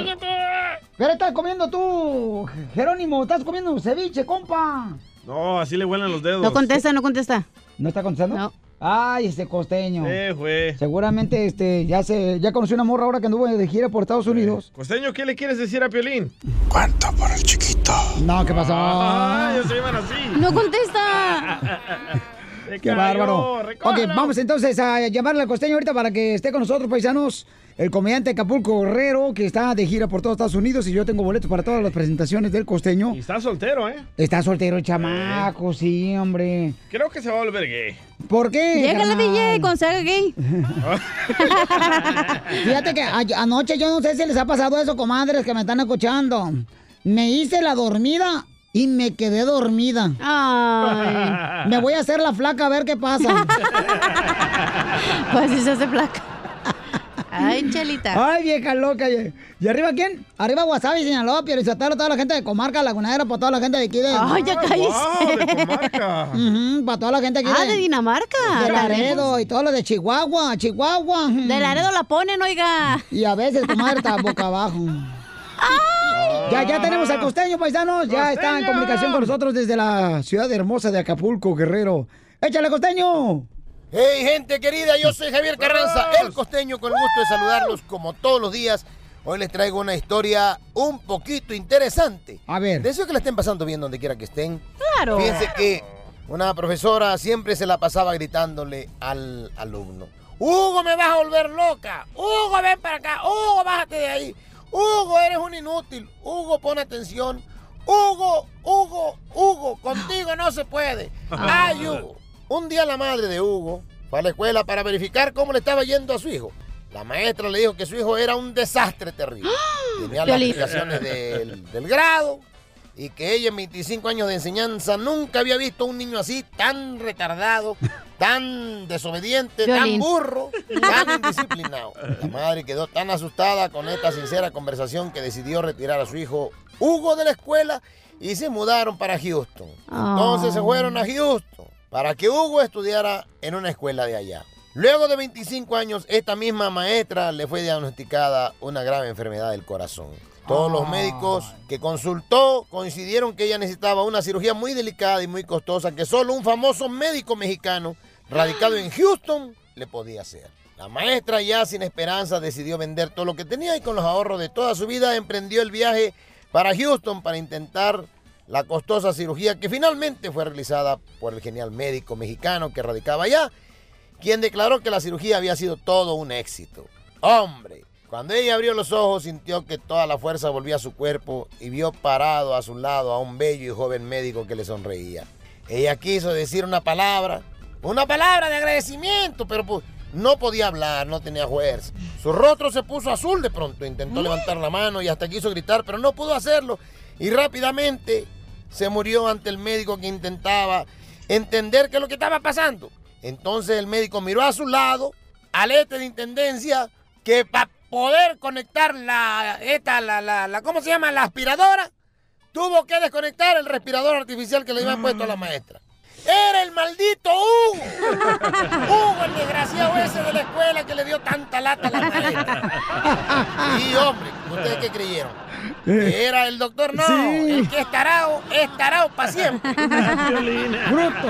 ¿Qué estás comiendo tú, Jerónimo? ¿Estás comiendo ceviche, compa? No, así le huelen los dedos. No contesta, no contesta. ¿No está contestando? No. Ay, este costeño. Eh, güey. Seguramente este, ya se, ya conoció una morra ahora que anduvo de gira por Estados Unidos. Costeño, ¿qué le quieres decir a Piolín? ¿Cuánto por el chiquito? No, ¿qué pasó? Ah, ya se iban así. No contesta. ¡Qué cayó, bárbaro! recógelo. Ok, vamos entonces a llamarle al costeño ahorita para que esté con nosotros, paisanos. El comediante Acapulco Guerrero, que está de gira por todos Estados Unidos y yo tengo boletos para todas las presentaciones del costeño. Y está soltero, ¿eh? Está soltero el chamaco, sí, hombre. Creo que se va a volver gay. ¿Por qué? Llega la? DJ cuando se haga gay. Fíjate que a- anoche yo no sé si les ha pasado eso, comadres, que me están escuchando. Me hice la dormida y me quedé dormida. Ay. Me voy a hacer la flaca a ver qué pasa. Pues sí se hace flaca. Ay, Chelita. Ay, vieja loca. ¿Y arriba quién? Arriba Wasabi, Sinaloa, Pielizotelo, toda la gente de Comarca, Lagunera, para toda la gente de aquí de... Ay, ya Ay, cállese. guau, de Comarca. Ujú, para toda la gente aquí Ah, de Dinamarca. De Tan Laredo lejos. y todo lo de Chihuahua, Chihuahua. De Laredo la ponen, oiga. Y a veces, comadre, está boca abajo. Ya, ya tenemos al costeño, paisanos. Ya está en comunicación con nosotros desde la ciudad hermosa de Acapulco, Guerrero. ¡Échale, costeño! Hey, gente querida, yo soy Javier Carranza, el costeño, con el gusto de saludarlos como todos los días. Hoy les traigo una historia un poquito interesante. A ver. Deseo que la estén pasando bien donde quiera que estén. Claro. Fíjense que una profesora siempre se la pasaba gritándole al alumno. Hugo, me vas a volver loca. Hugo, ven para acá. Hugo, bájate de ahí. Hugo, eres un inútil. Hugo, pon atención. Hugo, Hugo, Hugo, contigo no se puede. Ay, Hugo. Un día la madre de Hugo fue a la escuela para verificar cómo le estaba yendo a su hijo. La maestra le dijo que su hijo era un desastre terrible. Tenía las aplicaciones del, del grado y que ella en 25 años de enseñanza nunca había visto un niño así tan retardado, tan desobediente, tan burro, tan indisciplinado. La madre quedó tan asustada con esta sincera conversación que decidió retirar a su hijo Hugo de la escuela y se mudaron para Houston. Entonces se fueron a Houston para que Hugo estudiara en una escuela de allá. Luego de 25 años, esta misma maestra le fue diagnosticada una grave enfermedad del corazón. Todos los médicos que consultó coincidieron que ella necesitaba una cirugía muy delicada y muy costosa que solo un famoso médico mexicano radicado en Houston le podía hacer. La maestra ya sin esperanza decidió vender todo lo que tenía y con los ahorros de toda su vida emprendió el viaje para Houston para intentar la costosa cirugía que finalmente fue realizada por el genial médico mexicano que radicaba allá, quien declaró que la cirugía había sido todo un éxito. Hombre, cuando ella abrió los ojos sintió que toda la fuerza volvía a su cuerpo y vio parado a su lado a un bello y joven médico que le sonreía. Ella quiso decir una palabra, una palabra de agradecimiento, pero pues no podía hablar, no tenía fuerza. Su rostro se puso azul de pronto, intentó levantar la mano y hasta quiso gritar, pero no pudo hacerlo. Y rápidamente se murió ante el médico que intentaba entender qué es lo que estaba pasando. Entonces el médico miró a su lado, al este de intendencia, que para poder conectar la, esta, la, la, la, ¿cómo se llama? La aspiradora, tuvo que desconectar el respirador artificial que le había puesto a la maestra. Era el maldito Hugo. Hugo, el desgraciado ese de la escuela que le dio tanta lata a la maestra. Y hombre, ¿ustedes qué creyeron? ¿Que era el doctor? No, Sí. el que es tarao, es tarao para siempre. Bruto.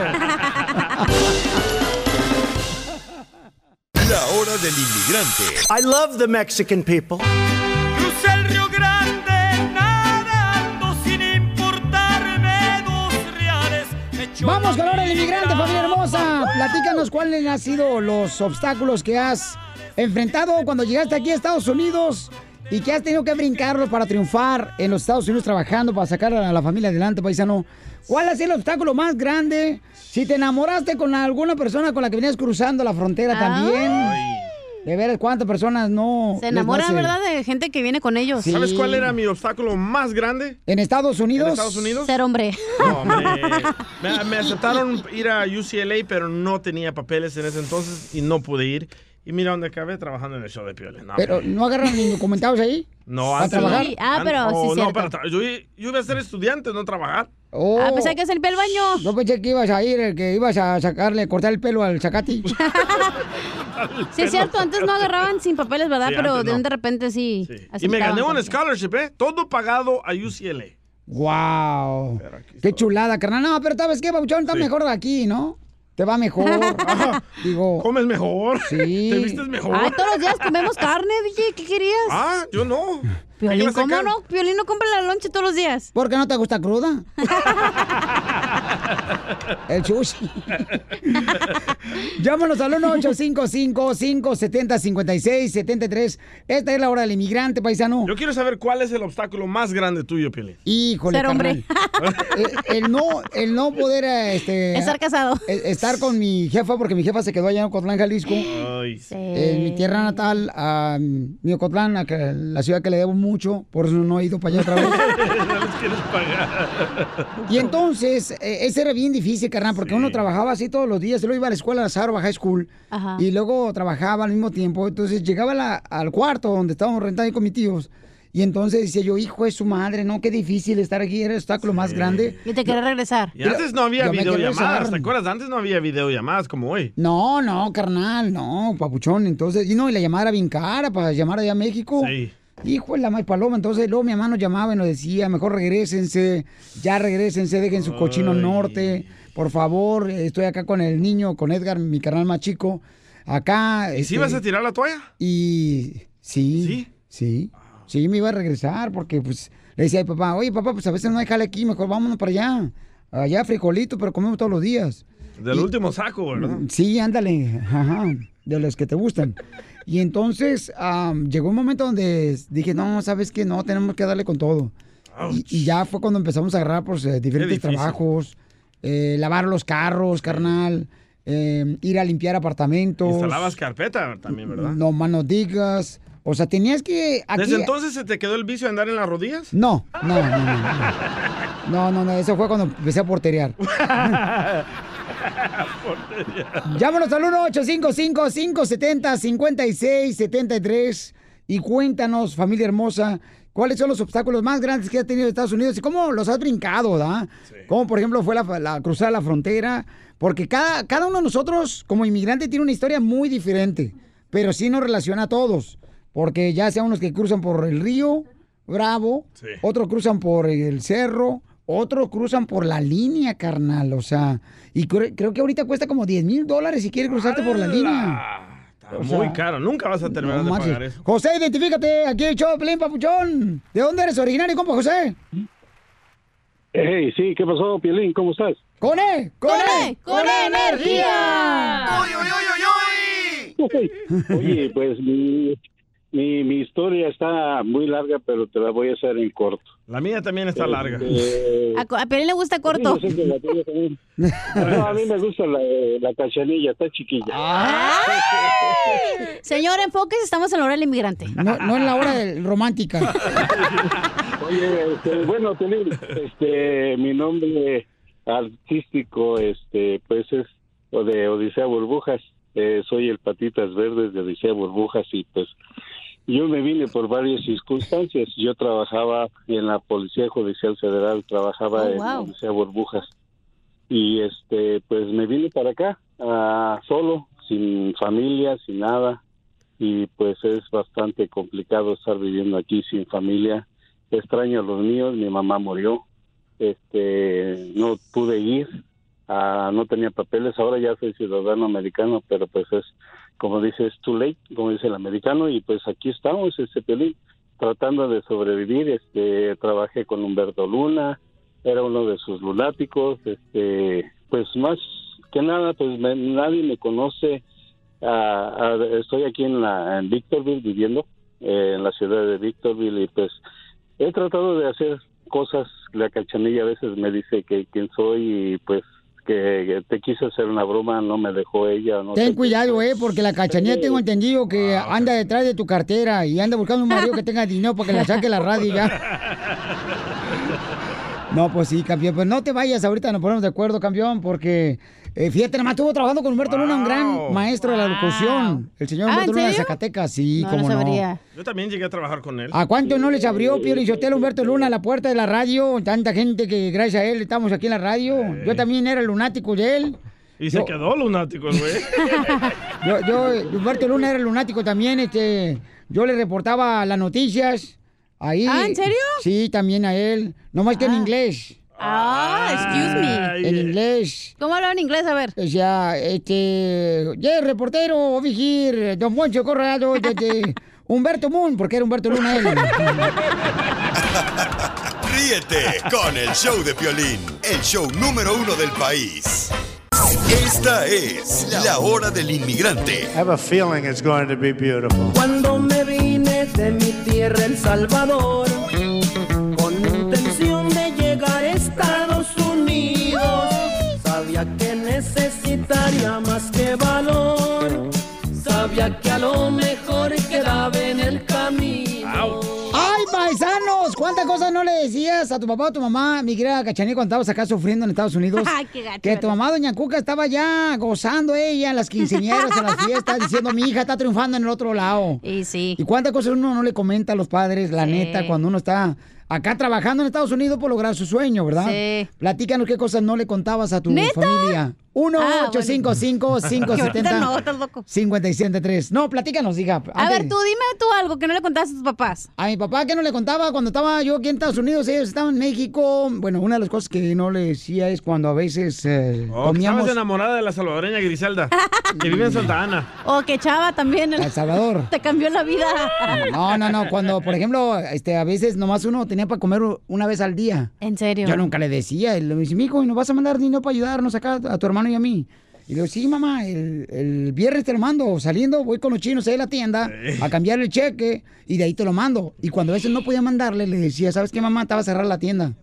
La hora del inmigrante. I love the Mexican people. Vamos con ahora el inmigrante, familia hermosa. Platícanos cuáles han sido los obstáculos que has enfrentado cuando llegaste aquí a Estados Unidos y que has tenido que brincarlo para triunfar en los Estados Unidos trabajando para sacar a la familia adelante, paisano. ¿Cuál ha sido el obstáculo más grande? Si te enamoraste con alguna persona con la que venías cruzando la frontera también. De ver cuántas personas no. Se enamoran? ¿verdad? De gente que viene con ellos. Sí. ¿Sabes cuál era mi obstáculo más grande? ¿En Estados Unidos? ¿En Estados Unidos? Ser hombre. No, hombre. Me, me aceptaron ir a UCLA, pero no tenía papeles en ese entonces y no pude ir. Y mira dónde acabé trabajando en el show de Piolín. No, Pero no agarran ni documentados ahí. No, ¿Para antes no. trabajar? Sí, ah, pero An- sí, oh, no, yo, yo iba a ser estudiante, no trabajar. Oh. Ah, pensé que limpiar el baño. Yo pensé que ibas a ir, que ibas a sacarle, cortar el pelo al zacati. Sí, es cierto, antes no agarraban sin papeles, ¿verdad? Sí, Pero no. de repente sí. Y me gané un scholarship, ¿eh? Todo pagado a UCLA. ¡Wow! ¡Qué chulada, carnal! No, pero ¿sabes qué, Pabuchón? Está mejor de aquí, ¿no? Te va mejor. Digo. ¿Comes mejor? Sí. ¿Te vistes mejor? Ay, todos los días comemos carne, DJ. ¿Qué querías? Ah, yo no. Piolín, ¿cómo no? Piolín no compra la lonche todos los días. ¿Por qué no te gusta cruda? El sushi. Llámanos al 1-855-570-5673. Esta es la hora del inmigrante, paisano. Yo quiero saber cuál es el obstáculo más grande tuyo, Piolín. Híjole, Ser hombre. Eh, el, no, el no poder este, Estar casado. eh, estar con mi jefa, porque mi jefa se quedó allá en Ocotlán, Jalisco. Ay, sí. En mi tierra natal, a mi Ocotlán, a la ciudad que le debo mucho, por eso no he ido para allá otra vez. quieres pagar. Y entonces, eh, ese era bien difícil, carnal, porque uno trabajaba así todos los días. Luego iba a la escuela, a la Sarva High School, Ajá. y luego trabajaba al mismo tiempo. Entonces llegaba la- al cuarto donde estábamos rentando ahí con mis tíos. Y entonces decía yo, hijo de su madre, no, qué difícil estar aquí, era el obstáculo más grande. Y te quería regresar. Y antes no había Yo videollamadas. ¿te acuerdas? Antes no había videollamadas como hoy. No, no, carnal, no, papuchón. Entonces, y no, y la llamada era bien cara para llamar allá a México. Sí. Hijo de la más paloma. Entonces, luego mi mamá nos llamaba y nos decía, mejor regresense, ya regresense, dejen su cochino norte. Por favor, estoy acá con el niño, con Edgar, mi carnal más chico. Acá. ¿Y si este, ibas a tirar la toalla? Y sí, sí, sí, me iba a regresar porque pues le decía a mi papá, oye papá, pues a veces no hay jale aquí, mejor vámonos para allá. Allá frijolito, pero comemos todos los días. Del último saco, ¿verdad? Sí, ándale, ajá, de los que te gustan. Y entonces llegó un momento donde dije, no, ¿sabes qué? No, tenemos que darle con todo. Y, y ya fue cuando empezamos a agarrar pues, eh, diferentes trabajos, eh, lavar los carros, carnal, eh, ir a limpiar apartamentos. Instalabas carpeta también, ¿verdad? No más no digas. O sea, tenías que... aquí- ¿Desde entonces se te quedó el vicio de andar en las rodillas? No, no, no, no. no. No, no, no, eso fue cuando empecé a porterear. Llámanos al 1-855-570-5673 y cuéntanos, familia hermosa, cuáles son los obstáculos más grandes que ha tenido Estados Unidos y cómo los has brincado, ¿verdad? Como por ejemplo fue la, la cruzar la frontera, porque cada, cada uno de nosotros como inmigrante tiene una historia muy diferente, pero sí nos relaciona a todos, porque ya sea unos que cruzan por el río Bravo, otros cruzan por el cerro, otros cruzan por la línea, carnal, o sea, y cre- creo que ahorita cuesta como 10 mil dólares si quieres cruzarte por la línea. O sea, Muy caro, nunca vas a terminar no de marches. pagar eso. José, identifícate, aquí el show, Pelín Papuchón. ¿De dónde eres originario, compa José? Hey, sí, ¿qué pasó, Pielín? ¿Cómo estás? ¡Con E! ¡Con E! ¡Con E energía! Oye, pues mi, mi, mi historia está muy larga, pero te la voy a hacer en corto. La mía también está larga. Eh, A, a Pelín le gusta corto. Sí, yo sé que la tuya también. No, a mí me gusta la, la cachanilla, está chiquilla. Señor, enfoques, estamos en la hora del inmigrante. No, no en la hora del- romántica. Oye, este, bueno, Piolín, este, mi nombre artístico, este, pues es o de Odisea Burbujas. Eh, soy el Patitas Verdes de Odisea Burbujas y pues yo me vine por varias circunstancias. Yo trabajaba en la Policía Judicial Federal, trabajaba Oh, en wow. Odisea Burbujas y este, pues me vine para acá ah, solo, sin familia, sin nada y pues es bastante complicado estar viviendo aquí sin familia. Extraño a los míos, mi mamá murió, este, no pude ir, ah, no tenía papeles, ahora ya soy ciudadano americano, pero pues es, como dice, es too late, como dice el americano, y pues aquí estamos, este Pelín, tratando de sobrevivir, este, trabajé con Humberto Luna, era uno de sus lunáticos, este, pues más que nada, pues nadie me conoce, ah, estoy aquí en la en Victorville viviendo eh, en la ciudad de Victorville y pues he tratado de hacer cosas la cachanilla a veces me dice que quién soy y pues que, te quise hacer una broma no me dejó ella no Ten cuidado, eh, porque la cachanilla tengo entendido que anda detrás de tu cartera y anda buscando un marido que tenga dinero para que la saque la radio ya. No, pues sí, campeón. Pues no te vayas, ahorita nos ponemos de acuerdo, campeón, porque eh, fíjate, nomás estuvo trabajando con Humberto Luna, un gran maestro de la locución. El señor Ah, Humberto ¿en Luna de? Zacatecas, sí, No, cómo no. Yo también llegué a trabajar con él. ¿A cuánto no les abrió Pio Lizotelo Humberto Luna la puerta de la radio? Tanta gente que gracias a él estamos aquí en la radio. Yo también era lunático de él. Y se Yo- quedó lunático, el güey. Yo, yo, Humberto Luna era lunático también, este, yo le reportaba las noticias. Ahí. Ah, ¿en serio? Sí, también a él. No más que en inglés. Ah, excuse me. En inglés. ¿Cómo hablaba en inglés? A ver. O sea, este, yeah, reportero, here, Don Moncho Corrado, este, Humberto Moon, porque era Humberto Luna él. Ríete con el show de Piolín, el show número uno del país. Esta es la hora del inmigrante. I have a feeling it's going to be beautiful. Cuando me vine de mi tierra, El Salvador, le decía decías a tu papá o tu mamá, mi querida Cachanilla, cuando estabas acá sufriendo en Estados Unidos? Ay, qué gacho que tu mamá, Doña Cuca, estaba ya gozando ella en las quinceañeras, en las fiestas, diciendo, mi hija está triunfando en el otro lado. Y sí. ¿Y cuántas cosas uno no le comenta a los padres, la Sí. neta, cuando uno está acá trabajando en Estados Unidos por lograr su sueño, ¿verdad? Sí. Platícanos qué cosas no le contabas a tu ¿Neta? familia. 1 Ah, 855 bueno. Que ahorita 570 no, estás loco. 5773 No, platícanos, hija. A ver, tú dime tú algo que no le contaste a tus papás. a mi papá que no le contaba cuando estaba yo aquí en Estados Unidos, ellos estaban en México. Bueno, una de las cosas que no le decía es cuando a veces eh, Oh, comíamos estabas enamorada de la salvadoreña Griselda, que vive en Santa Ana. O que Chava también. El Salvador. Te cambió la vida. No, no, no. Cuando, por ejemplo, este, a veces nomás uno tenía para comer una vez al día. ¿En serio? Yo nunca le decía. Él me dice, mijo, ¿y nos vas a mandar dinero para ayudarnos acá a tu hermano y a mí? Y le digo, sí, mamá, el, el viernes te lo mando. Saliendo, voy con los chinos ahí a la tienda a cambiar el cheque y de ahí te lo mando. Y cuando a veces no podía mandarle, le decía, ¿sabes qué, mamá? Te va a cerrar la tienda.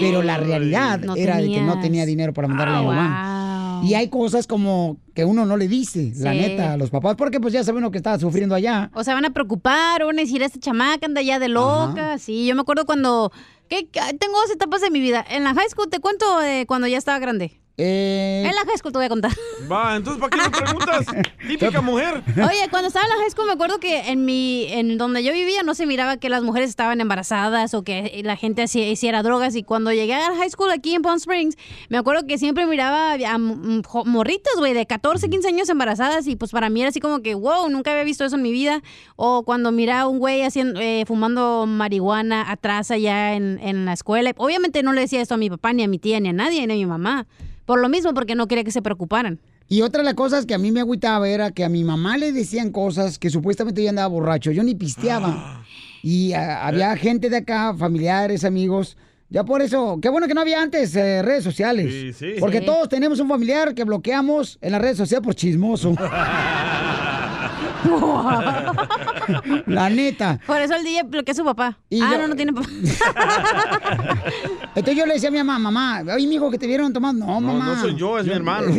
Pero la realidad No era de que no tenía dinero para mandarle a mi Ah, mamá. wow. Y hay cosas como que uno no le dice, la neta, a los papás, porque pues ya saben lo que estaba sufriendo allá. O sea, van a preocupar, van a decir, esta chamaca anda ya de loca. Sí, yo me acuerdo cuando... ¿qué? Tengo dos etapas de mi vida. En la high school, te cuento de cuando ya estaba grande. Eh, En la high school te voy a contar. Va, entonces, ¿para qué me preguntas? Típica mujer. Oye, cuando estaba en la high school me acuerdo que en mi, en donde yo vivía no se miraba que las mujeres estaban embarazadas o que la gente hacía- hiciera drogas y cuando llegué a la high school aquí en Palm Springs me acuerdo que siempre miraba a morritas, güey, de 14, 15 años embarazadas y pues para mí era así como que, wow, nunca había visto eso en mi vida. O cuando miraba a un güey haciendo, eh, fumando marihuana atrás allá en, en la escuela. Obviamente no le decía esto a mi papá, ni a mi tía, ni a nadie, ni a mi mamá. Por lo mismo, porque no quería que se preocuparan. Y otra de las cosas que a mí me agüitaba era que a mi mamá le decían cosas que supuestamente yo andaba borracho. Yo ni pisteaba. Y ah, había gente de acá, familiares, amigos. Ya por eso, qué bueno que no había antes eh, redes sociales. Sí, sí. Porque Sí. todos tenemos un familiar que bloqueamos en las redes sociales por chismoso. La neta. Por eso el DJ bloqueó a su papá. Y ah, yo- no, no tiene papá. Entonces yo le decía a mi mamá, mamá, oye, mijo, que te vieron tomando. No, No, mamá. no soy yo, es mi hermano.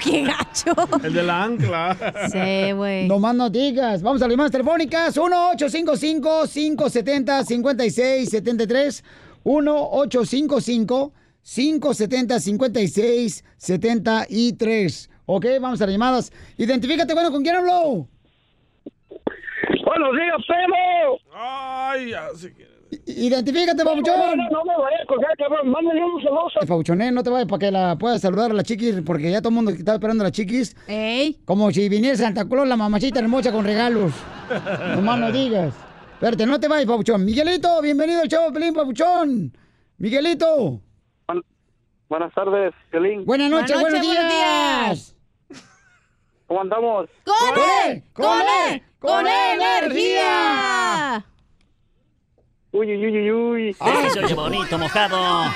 ¡Qué gacho! El de la ancla. Sí, güey. No más no digas. Vamos a las llamadas telefónicas. 1-855-570-5673. 1-855-570-5673. Ok, vamos a las llamadas. Identifícate, bueno, ¿con quién habló? Buenos días, primo. Ay, ya sé que- Identifícate, papuchón. No, no, no me vaya a colgar, cabrón. Mándale un saludo. Papuchoné, no te vayas para que la puedas saludar a la chiquis, porque ya todo el mundo está esperando a la chiquis. Como si viniera Santa Claus, la mamacita hermosa con regalos. Nomás no digas. Espérate, no te vayas, papuchón. Miguelito, bienvenido al show, Pelín, papuchón. Miguelito. Buenas tardes, Piolín. Buenas noches, buenos días. ¿Cómo andamos? ¡Con él! ¡Con él! ¡Con energía! Uy, uy, uy, uy, uy. Este se oye bonito, mojado.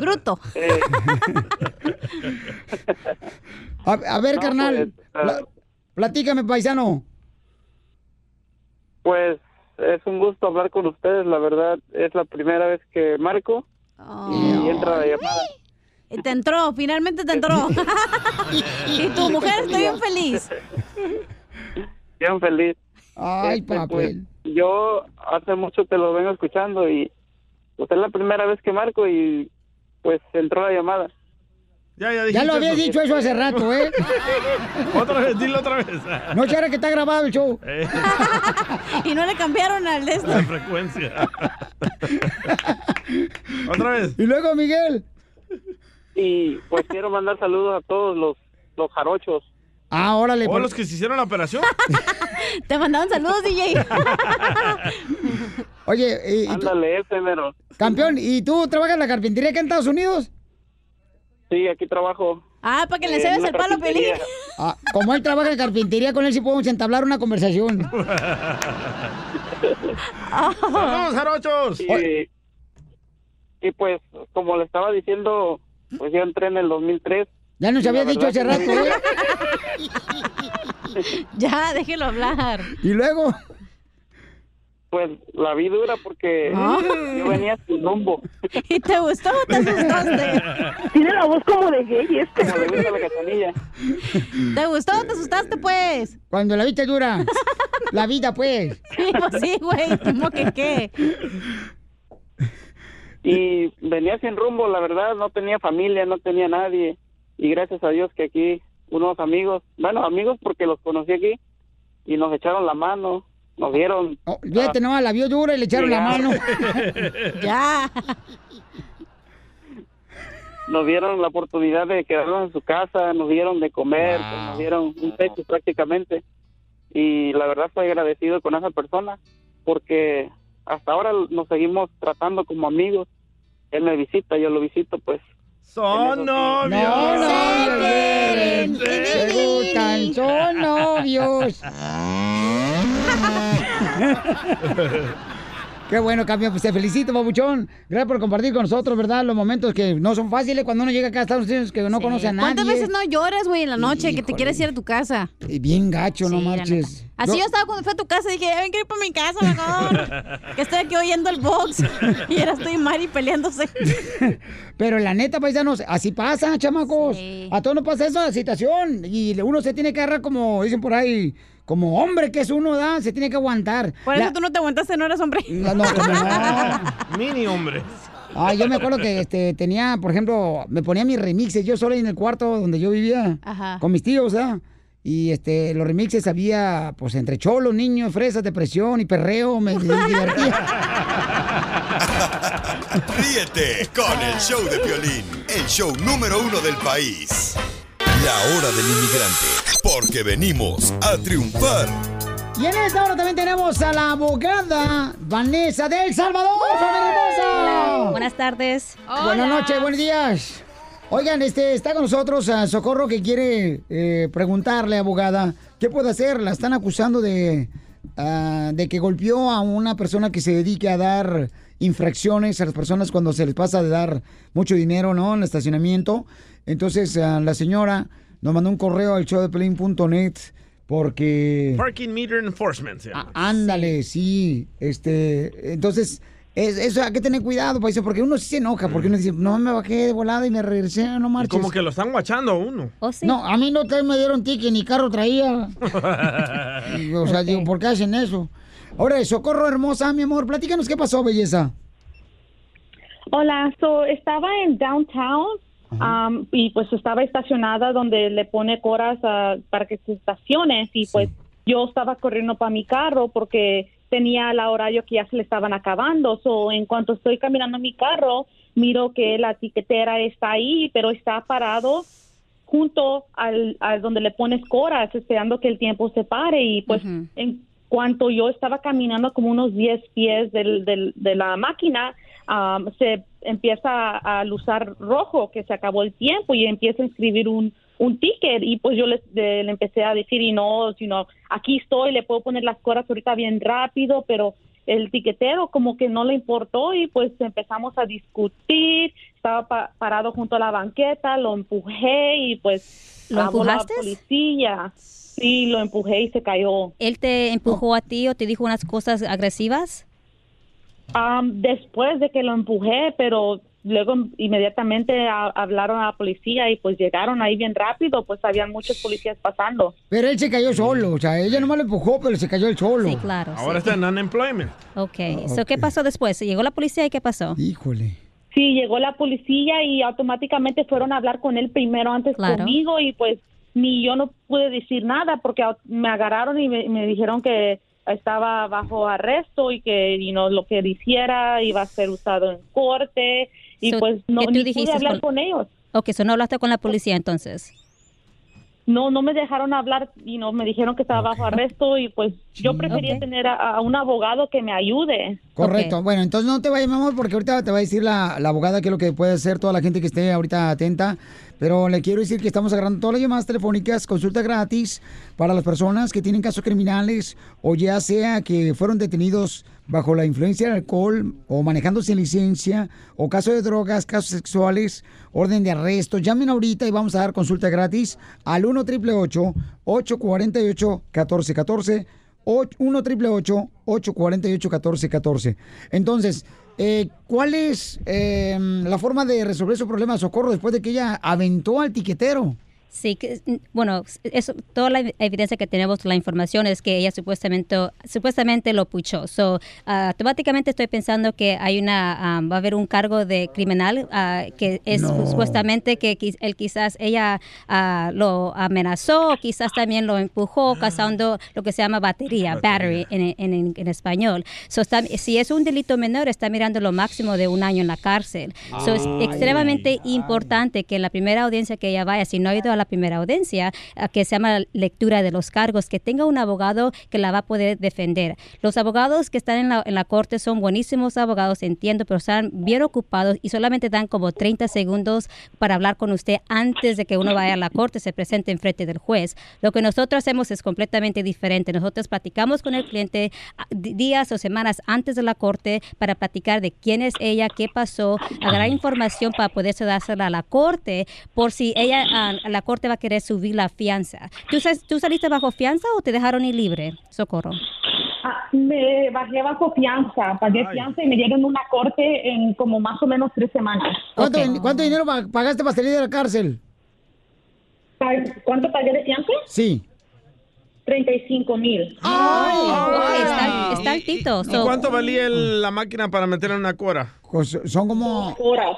Bruto. A, a ver, No, carnal. pues, ah. pla- platícame, paisano. Pues es un gusto hablar con ustedes, la verdad. Es la primera vez que marco y entra la llamada. Y Te entró, finalmente te entró. y tu mujer, estoy bien feliz. Bien feliz. Ay, Este, papel. pues, yo hace mucho te lo vengo escuchando y pues es la primera vez que marco y pues entró la llamada. Ya, ya, Ya lo había eso. dicho eso hace rato, ¿eh? Otra vez, dilo otra vez. No quiere que está grabado el show. Eh, y no le cambiaron al de este. la frecuencia. otra vez. Y luego, Miguel. Y pues quiero mandar saludos a todos los, los jarochos. Ah, órale. ¿O por- los que se hicieron la operación? Te mandaban saludos, DJ. Oye, y, y tú- Ándale, ese mero. campeón, ¿y tú trabajas en la carpintería acá en Estados Unidos? Sí, aquí trabajo. Ah, para que le enseñes el palo, Pelín. Ah, como él trabaja en carpintería, con él sí podemos entablar una conversación. ¡Vamos, jarochos! Y, y pues, como le estaba diciendo, pues yo entré en el 2003. Ya nos había dicho hace rato, ¿eh? Ya, déjelo hablar. Y luego, Pues la vi dura porque Ah. yo venía sin rumbo. ¿Y te gustó o te asustaste? Tiene la voz como de gay este. Como le gusta la cachanilla. ¿Te gustó o te asustaste, pues? cuando la viste dura. La vida, pues. Sí, pues sí, güey. ¿Cómo que qué? Y venía sin rumbo, la verdad, no tenía familia, no tenía nadie. Y gracias a Dios que aquí unos amigos, bueno, amigos porque los conocí aquí y nos echaron la mano, nos dieron... Fíjate, no, la vio dura y le echaron la Ya. mano. ya. Nos dieron la oportunidad de quedarnos en su casa, nos dieron de comer, pues, nos dieron un techo prácticamente. Y la verdad estoy agradecido con esa persona porque hasta ahora nos seguimos tratando como amigos. Él me visita, yo lo visito, pues. Son novios. No, novios quieren, se gustan, son novios. Qué bueno, cambio. Pues te felicito, babuchón. Gracias por compartir con nosotros, ¿verdad? Los momentos que no son fáciles cuando uno llega acá a Estados Unidos que no conoce a nadie. ¿Cuántas veces no lloras, güey, en la noche que te quieres ir a tu casa? Y Bien gacho, no Sí, marches. Así yo estaba cuando fui a tu casa y dije, ven que ir para mi casa mejor. que estoy aquí oyendo el box. y ahora estoy Mari peleándose. Pero la neta, paisanos, así pasa, chamacos. A todos nos pasa eso, la situación. Y uno se tiene que agarrar como, dicen por ahí, como hombre que es uno, ¿da? Se tiene que aguantar. Por eso La- tú no te aguantaste, no eres hombre. No, no, como no. Mini hombre. Ah, yo me acuerdo que este, tenía, por ejemplo, me ponía mis remixes yo solo en el cuarto donde yo vivía Ajá. con mis tíos, ¿ah? Y este, los remixes había, pues, entre cholos, niños, fresas, depresión y perreo, me divertía. Ríete con el show de Piolín, el show número uno del país. La hora del inmigrante, porque venimos a triunfar. Y en esta hora también tenemos a la abogada Vanessa del Salvador, hermosa. Buenas tardes. Buenas noches, buenos días. Oigan, este, está con nosotros a Socorro que quiere eh, preguntarle, abogada, ¿qué puede hacer? La están acusando de, ah, de que golpeó a una persona que se dedique a dar infracciones a las personas cuando se les pasa de dar mucho dinero, ¿no? En el estacionamiento. Entonces, ah, la señora nos mandó un correo al showdepelín.net porque... Parking Meter Enforcement. se llama. Ándale, sí. Este, entonces, es- eso hay que tener cuidado, paisa, porque uno sí se enoja, porque uno dice, no me bajé de volada y me regresé, no marches. como que lo están guachando a uno. No, a mí no te me dieron ticket ni carro traía. Y, o sea, digo, ¿por qué hacen eso? Ahora, Socorro hermosa, mi amor, platícanos qué pasó, belleza. Hola, so, estaba en downtown um, y pues estaba estacionada donde le pone coras ah, para que se estaciones y pues yo estaba corriendo para mi carro porque tenía el horario que ya se le estaban acabando. So, en cuanto estoy caminando en mi carro, miro que la tiquetera está ahí, pero está parado junto al, a donde le pones coras, esperando que el tiempo se pare. Y pues en cuanto yo estaba caminando como unos 10 pies del, del- de la máquina, um, se empieza a, a luzar rojo, que se acabó el tiempo y empieza a escribir un, un ticket y pues yo le, empecé a decir y no, sino aquí estoy, le puedo poner las coras ahorita bien rápido, pero el tiquetero como que no le importó y pues empezamos a discutir, estaba pa- parado junto a la banqueta, lo empujé y pues ¿Lo habló la empujaste? policía. Sí, lo empujé y se cayó. ¿Él te empujó a ti o te dijo unas cosas agresivas? Am, después de que lo empujé, pero luego inmediatamente a- hablaron a la policía y pues llegaron ahí bien rápido, pues habían muchos policías pasando. Pero él se cayó solo, o sea, ella nomás lo empujó, pero se cayó él solo. Sí, claro. Ahora está en unemployment. Ok. So, ok. ¿Qué pasó después? ¿Llegó la policía y qué pasó? Híjole. Sí, llegó la policía y automáticamente fueron a hablar con él primero antes Claro. conmigo y pues ni yo no pude decir nada porque me agarraron y me, me dijeron que estaba bajo arresto y que y no lo que hiciera iba a ser usado en corte y So, pues no ¿qué tú ni pude hablar con- con ellos. Ok, so no hablaste con la policía entonces. No, no me dejaron hablar y no me dijeron que estaba bajo arresto y pues yo prefería tener a, a un abogado que me ayude. Correcto. Bueno, entonces no te vayas, mi amor, porque ahorita te va a decir la, la abogada qué es lo que puede hacer toda la gente que esté ahorita atenta. Pero le quiero decir que estamos agarrando todas las llamadas telefónicas, consulta gratis para las personas que tienen casos criminales o ya sea que fueron detenidos bajo la influencia del alcohol o manejando sin licencia o casos de drogas, casos sexuales, orden de arresto. Llamen ahorita y vamos a dar consulta gratis al 1 888 848 1414 1 888 848 1414 Entonces, eh, ¿cuál es eh, la forma de resolver su problema, Socorro, después de que ella aventó al tiquetero? Sí, que, mm, bueno, eso, toda la evidencia que tenemos, la información es que ella supuestamente, supuestamente lo puchó. So, ah, automáticamente estoy pensando que hay una, ah, va a haber un cargo de criminal ah, que es No. supuestamente que él quizás ella ah, lo amenazó, quizás también lo empujó, causando lo que se llama batería, battery en, en- en español. So, está- si es un delito menor, está mirando lo máximo de un año en la cárcel. So, es Ay, extremadamente importante que en la primera audiencia que ella vaya, si no ha ido a la primera audiencia, a que se llama lectura de los cargos, que tenga un abogado que la va a poder defender. Los abogados que están en la, en la corte son buenísimos abogados, entiendo, pero están bien ocupados y solamente dan como 30 segundos para hablar con usted antes de que uno vaya a la corte, se presente en frente del juez. Lo que nosotros hacemos es completamente diferente. Nosotros platicamos con el cliente ah, días o semanas antes de la corte para platicar de quién es ella, qué pasó, agarrar información para poderse dársela a la corte por si ella, ah, la corte va a querer subir la fianza. ¿Tú, sal- ¿Tú saliste bajo fianza o te dejaron ir libre, Socorro? Ah, me bajé bajo fianza, pagué fianza y me dieron una corte en como más o menos tres semanas. ¿Cuánto, cuánto dinero pa- pagaste para salir de la cárcel? ¿Cuánto pagué de fianza? Sí. 35 mil. está, está altito. ¿Y cuánto valía el- la máquina para meter en una cora? Pues, son como... Horas.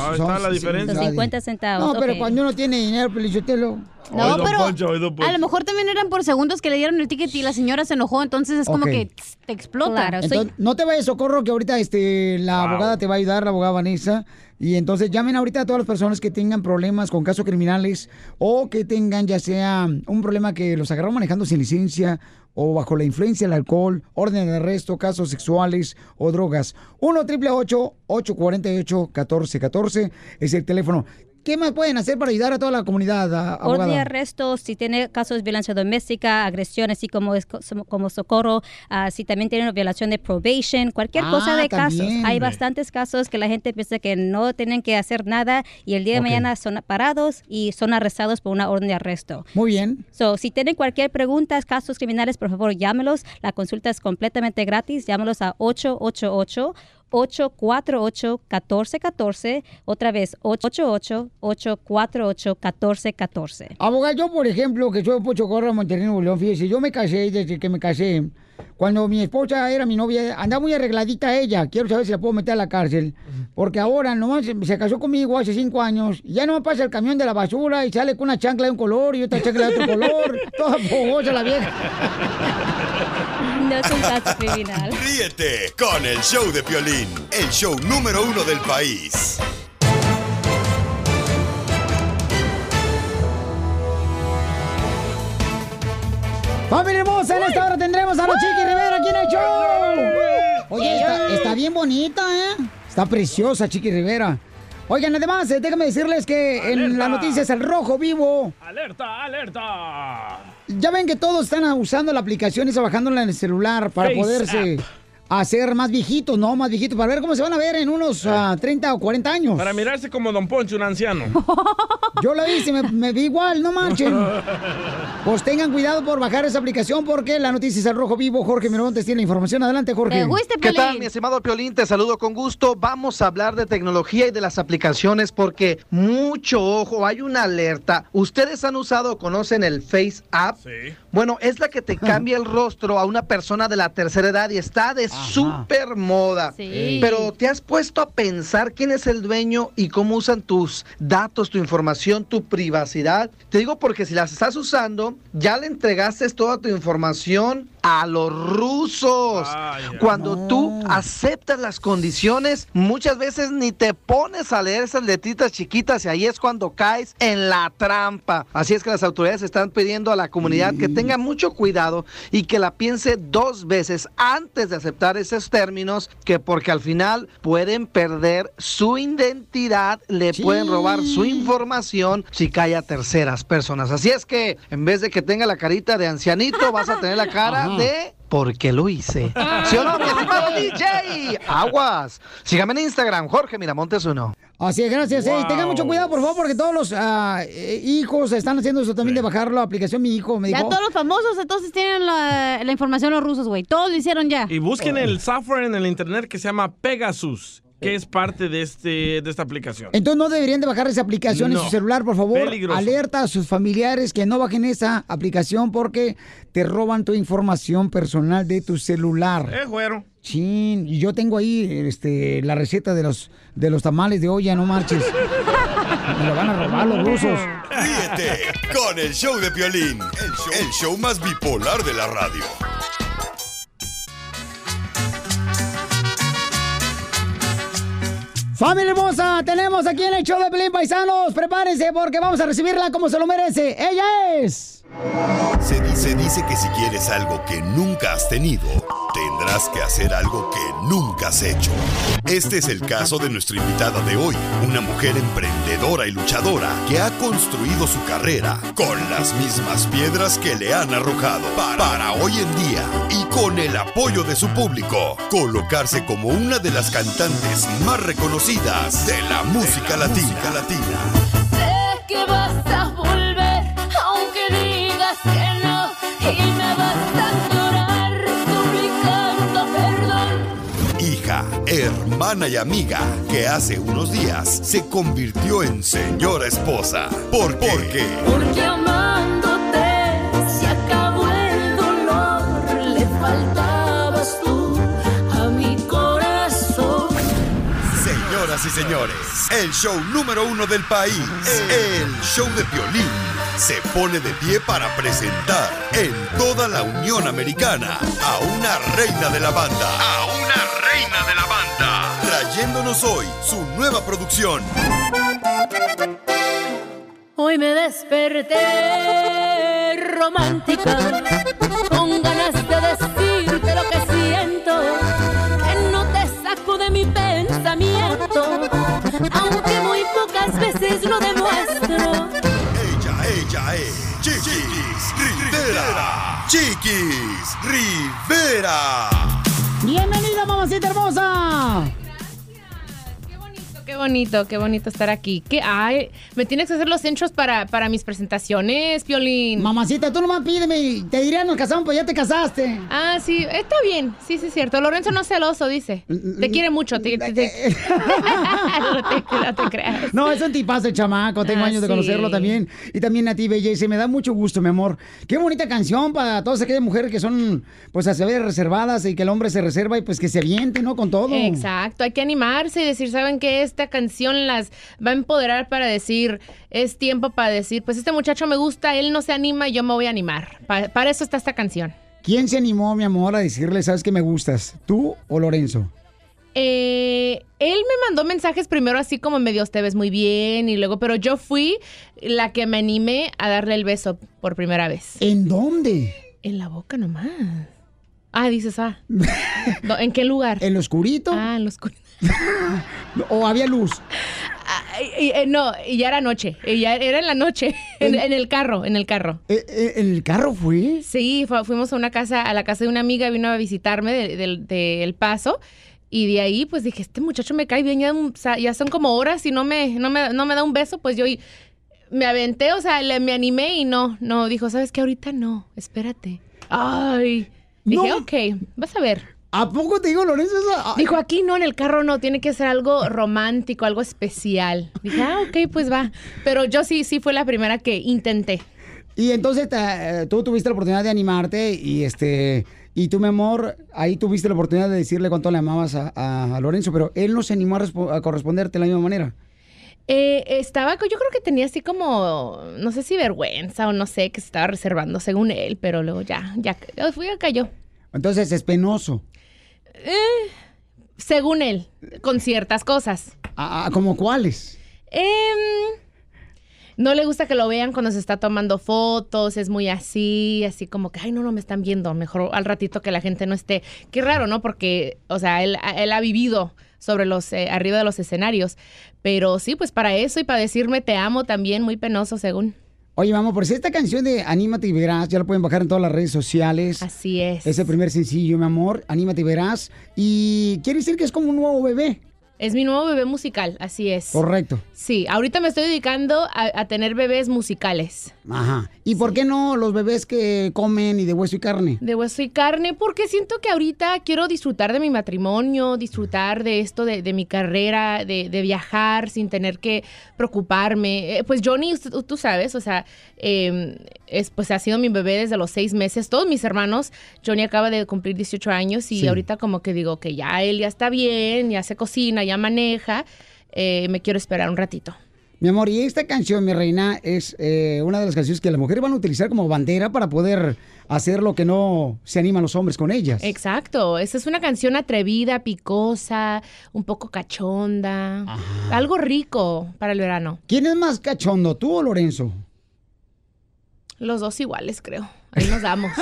Ah, está la diferencia. 50 centavos. No, pero cuando uno tiene dinero, Pelichotelo. No, pero a lo mejor también eran por segundos que le dieron el ticket y la señora se enojó, entonces es como que tss, te explota. Entonces, no te vayas, Socorro, que ahorita este, la abogada te va a ayudar, la abogada Vanessa. Y entonces llamen ahorita a todas las personas que tengan problemas con casos criminales o que tengan ya sea un problema que los agarraron manejando sin licencia o bajo la influencia del alcohol, orden de arresto, casos sexuales o drogas. 1 888 848 1414 es el teléfono. ¿Qué más pueden hacer para ayudar a toda la comunidad, Orden de arresto, si tiene casos de violencia doméstica, agresión, así como, es, como socorro, ah, si también tiene una violación de probation, cualquier Ah, cosa de casos. Hay bastantes casos que la gente piensa que no tienen que hacer nada y el día de mañana son parados y son arrestados por una orden de arresto. Muy bien. So, si tienen cualquier pregunta, casos criminales, por favor, llámelos. La consulta es completamente gratis. Llámelos a 888 848-1414. Otra vez, 888-848-1414. Abogado, yo, por ejemplo, que soy Pocho Corra, Monterrey, León, fíjese, yo me casé desde que me casé. Cuando mi esposa era mi novia, andaba muy arregladita ella. Quiero saber si la puedo meter a la cárcel. Porque ahora nomás se, se casó conmigo hace cinco años. y Ya no me pasa el camión de la basura y sale con una chancla de un color y otra chancla de otro color. Toda fogosa la vieja. No es un criminal. Ríete con el show de Piolín, el show número uno del país. ¡Familia hermosa! En esta hora tendremos a la Chiqui Rivera aquí en el show. Oye, está, está bien bonita, ¿eh? Está preciosa, Chiqui Rivera. Oigan, además, eh, déjame decirles que en las noticias El Rojo Vivo, ¡Alerta, alerta! Ya ven que todos están usando la aplicación y bajándola en el celular para Face poderse hacer más viejitos, ¿no? Más viejitos, para ver cómo se van a ver en unos ah, 30 o 40 años. Para mirarse como Don Poncho, un anciano. Yo lo hice, me, me vi igual, no manchen. Pues tengan cuidado por bajar esa aplicación porque la noticia es al rojo vivo. Jorge Miramontes tiene la información. Adelante, Jorge. ¿Qué tal, mi estimado Piolín? Te saludo con gusto. Vamos a hablar de tecnología y de las aplicaciones porque mucho ojo, hay una alerta. ¿Ustedes han usado o conocen el Face App? Sí. Bueno, es la que te cambia el rostro a una persona de la tercera edad y está de súper moda. Sí. Pero ¿te has puesto a pensar quién es el dueño y cómo usan tus datos, tu información, tu privacidad? Te digo porque si las estás usando, ya le entregaste toda tu información a los rusos. Cuando tú aceptas las condiciones, muchas veces ni te pones a leer esas letritas chiquitas y ahí es cuando caes en la trampa. Así es que las autoridades están pidiendo a la comunidad que tenga mucho cuidado y que la piense dos veces antes de aceptar esos términos, que porque al final pueden perder su identidad, le pueden robar su información si cae a terceras personas. Así es que en vez de que tenga la carita de ancianito, vas a tener la cara Ajá. De ¿por qué lo hice? ¿Sí o no, mi estimado DJ? Aguas. Sígame en Instagram, Jorge Miramontes uno. Así es, gracias. eh. Y tengan Wow. mucho cuidado, por favor, porque todos los ah, eh, hijos están haciendo eso también de bajar la aplicación. Mi hijo me Ya dijo. todos los famosos entonces tienen la, la información los rusos, güey. Todos lo hicieron ya. Y busquen el software en el internet que se llama Pegasus. Que es parte de, este, de esta aplicación. Entonces no deberían de bajar esa aplicación en su celular, por favor. Peligroso. Alerta a sus familiares que no bajen esa aplicación porque te roban tu información personal de tu celular. Eh, güero. Sí, y yo tengo ahí este, la receta de los, de los tamales de olla, no marches. Me lo van a robar los rusos. Ríete con el show de Piolín, el show, el show más bipolar de la radio. Familia hermosa, tenemos aquí en el show de Pelín Paisanos. Prepárense porque vamos a recibirla como se lo merece. Ella es. Se dice, dice que si quieres algo que nunca has tenido, tendrás que hacer algo que nunca has hecho. Este es el caso de nuestra invitada de hoy, una mujer emprendedora y luchadora que ha construido su carrera con las mismas piedras que le han arrojado para, hoy en día y con el apoyo de su público, colocarse como una de las cantantes más reconocidas de la música latina. latina. Sé que vas a hermana y amiga que hace unos días se convirtió en señora esposa. ¿Por qué? Porque Porque amándote se acabó el dolor, le faltabas tú a mi corazón. Señoras y señores, el show número uno del país, el show de violín, se pone de pie para presentar en toda la Unión Americana a una reina de la banda. A una reina de la banda. Trayéndonos hoy su nueva producción. Hoy me desperté romántica, Rivera. Bienvenida, mamacita hermosa. Qué bonito, qué bonito estar aquí. ¿Qué ay? Me tienes que hacer los centros para, para mis presentaciones, Piolín. Mamacita, tú nomás pídeme. Te diría nos casamos, pues ya te casaste. Ah, sí, está bien. Sí, sí, es cierto. Lorenzo no es celoso, dice. Te quiere mucho. Te, te- te- no, te, no te creas. No, es un tipazo el chamaco, tengo Ah, años de sí. conocerlo también. Y también a ti, se me da mucho gusto, mi amor. Qué bonita canción para todas aquellas mujeres que son, pues, a saber reservadas y que el hombre se reserva y pues que se aviente, ¿no? Con todo. Exacto, hay que animarse y decir, ¿saben qué? Esta canción las va a empoderar para decir, es tiempo para decir, pues este muchacho me gusta, él no se anima y yo me voy a animar. Pa- para eso está esta canción. ¿Quién se animó, mi amor, a decirle, sabes que me gustas? ¿Tú o Lorenzo? Eh, él me mandó mensajes primero así como medios te ves muy bien y luego, pero yo fui la que me animé a darle el beso por primera vez. ¿En dónde? En la boca nomás. Ah, dices, ah. ¿En qué lugar? ¿En lo oscurito? Ah, en lo oscurito. ¿O había luz? Y, eh, no, y ya era noche. Y ya era en la noche. En, en el carro, en el carro. ¿En el carro fui? Sí, fu- fuimos a una casa, a la casa de una amiga, vino a visitarme de- del de El Paso. Y de ahí, pues dije, este muchacho me cae bien, ya, o sea, ya son como horas y no me, no me, no me da un beso, pues yo me aventé, o sea, le- me animé y no, no, dijo, ¿sabes qué? Ahorita no, espérate. Ay, dije, No. ok, vas a ver. ¿A poco te digo, Lorenzo? Dijo, aquí no, en el carro no, tiene que ser algo romántico, algo especial. Dije, ah, ok, pues va. Pero yo sí, sí fue la primera que intenté. Y entonces eh, tú tuviste la oportunidad de animarte y este y tú, mi amor, ahí tuviste la oportunidad de decirle cuánto le amabas a, a- a Lorenzo, pero él no se animó a, respo- a corresponderte de la misma manera. Eh, estaba, yo creo que tenía así como, no sé si vergüenza o no sé, que se estaba reservando según él, pero luego ya, ya, fui, cayó. Entonces es penoso. Eh, según él, con ciertas cosas. ¿A, a- como cuáles? Em, no le gusta que lo vean cuando se está tomando fotos, es muy así, así como que, ay, no, no me están viendo, mejor al ratito que la gente no esté. Qué raro, ¿no? Porque, o sea, él, él ha vivido sobre los, eh, arriba de los escenarios, pero sí, pues para eso y para decirme te amo también, muy penoso según. Oye, vamos, por si esta canción de Anímate y Verás, ya la pueden bajar en todas las redes sociales. Así es. Es el primer sencillo, mi amor, Anímate y Verás. Y quiere decir que es como un nuevo bebé. Es mi nuevo bebé musical, así es. Correcto. Sí, ahorita me estoy dedicando a, a tener bebés musicales. Ajá. ¿Y por qué no los bebés que comen y de hueso y carne? De hueso y carne, porque siento que ahorita quiero disfrutar de mi matrimonio, disfrutar de esto, de, de mi carrera, de, de viajar sin tener que preocuparme. Eh, pues Johnny, tú, tú sabes, o sea, eh, es, pues ha sido mi bebé desde los seis meses. Todos mis hermanos, Johnny acaba de cumplir 18 años y Sí. ahorita como que digo que ya él ya está bien, ya se cocina, ya maneja. eh, me quiero esperar un ratito. Mi amor, y esta canción, mi reina, es eh, una de las canciones que las mujeres van a utilizar como bandera para poder hacer lo que no se animan los hombres con ellas. Exacto, esa es una canción atrevida, picosa, un poco cachonda, algo rico para el verano. ¿Quién es más cachondo, tú o Lorenzo? Los dos iguales, creo. Ahí nos damos.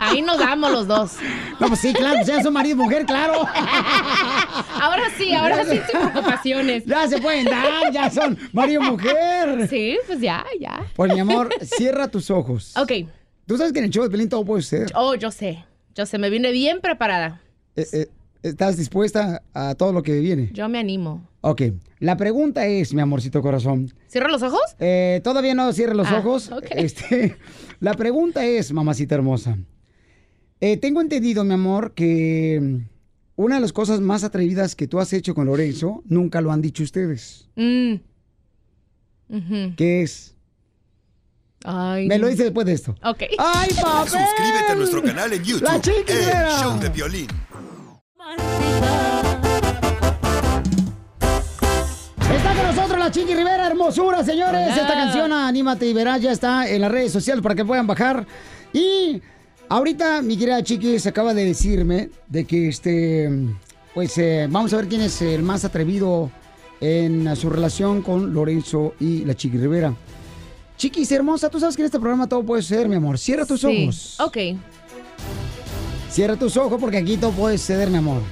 Ahí nos damos los dos. No, pues sí, claro, ya son marido y mujer, claro. Ahora sí, ahora sí sin preocupaciones. Ya se pueden dar, ya son marido y mujer. Sí, pues ya, ya. Pues mi amor, cierra tus ojos. Ok. Tú sabes que en el show de Pelín todo puede ser. Oh, yo sé. Yo sé, me vine bien preparada. Eh, eh, ¿Estás dispuesta a todo lo que viene? Yo me animo. Ok. La pregunta es, mi amorcito corazón. ¿Cierra los ojos? Eh, todavía no cierre los Ah, ojos. ok. Este, la pregunta es, mamacita hermosa. Eh, tengo entendido, mi amor, que mm, una de las cosas más atrevidas que tú has hecho con Lorenzo, nunca lo han dicho ustedes. Mm. Ujú. ¿Qué es? Ay. Me lo dice después de esto. Ok. ¡Ay, papel! Suscríbete a nuestro canal en YouTube. La Chiqui El. Show de Violín. Está con nosotros la Chiqui Rivera, hermosura, señores. Hola. Esta canción, Anímate y Verás, ya está en las redes sociales para que puedan bajar. Y ahorita mi querida Chiqui se acaba de decirme de que este, pues eh, vamos a ver quién es el más atrevido en su relación con Lorenzo y la Chiqui Rivera. Chiquis hermosa, tú sabes que en este programa todo puede ser, mi amor. Cierra tus Sí. ojos. Ok. Cierra tus ojos porque aquí todo puede suceder, mi amor.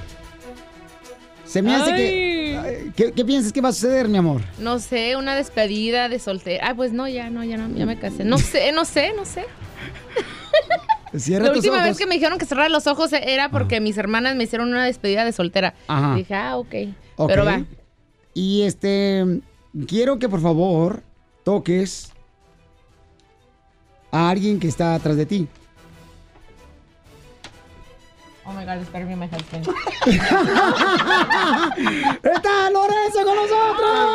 Se me hace que... Ay, ¿Qué, qué piensas que va a suceder, mi amor? No sé, una despedida de soltera. Ah, pues no, ya, no, ya no, ya me casé. No sé, no sé, no sé. Cierra la tus última ojos. vez que me dijeron que cerrara los ojos era porque mis hermanas me hicieron una despedida de soltera. Ajá. Dije, ah, ok. Ok. Pero va. Y este, quiero que por favor toques a alguien que está atrás de ti. Oh my God, espérame, my husband. ¡Está Lorenzo con nosotros!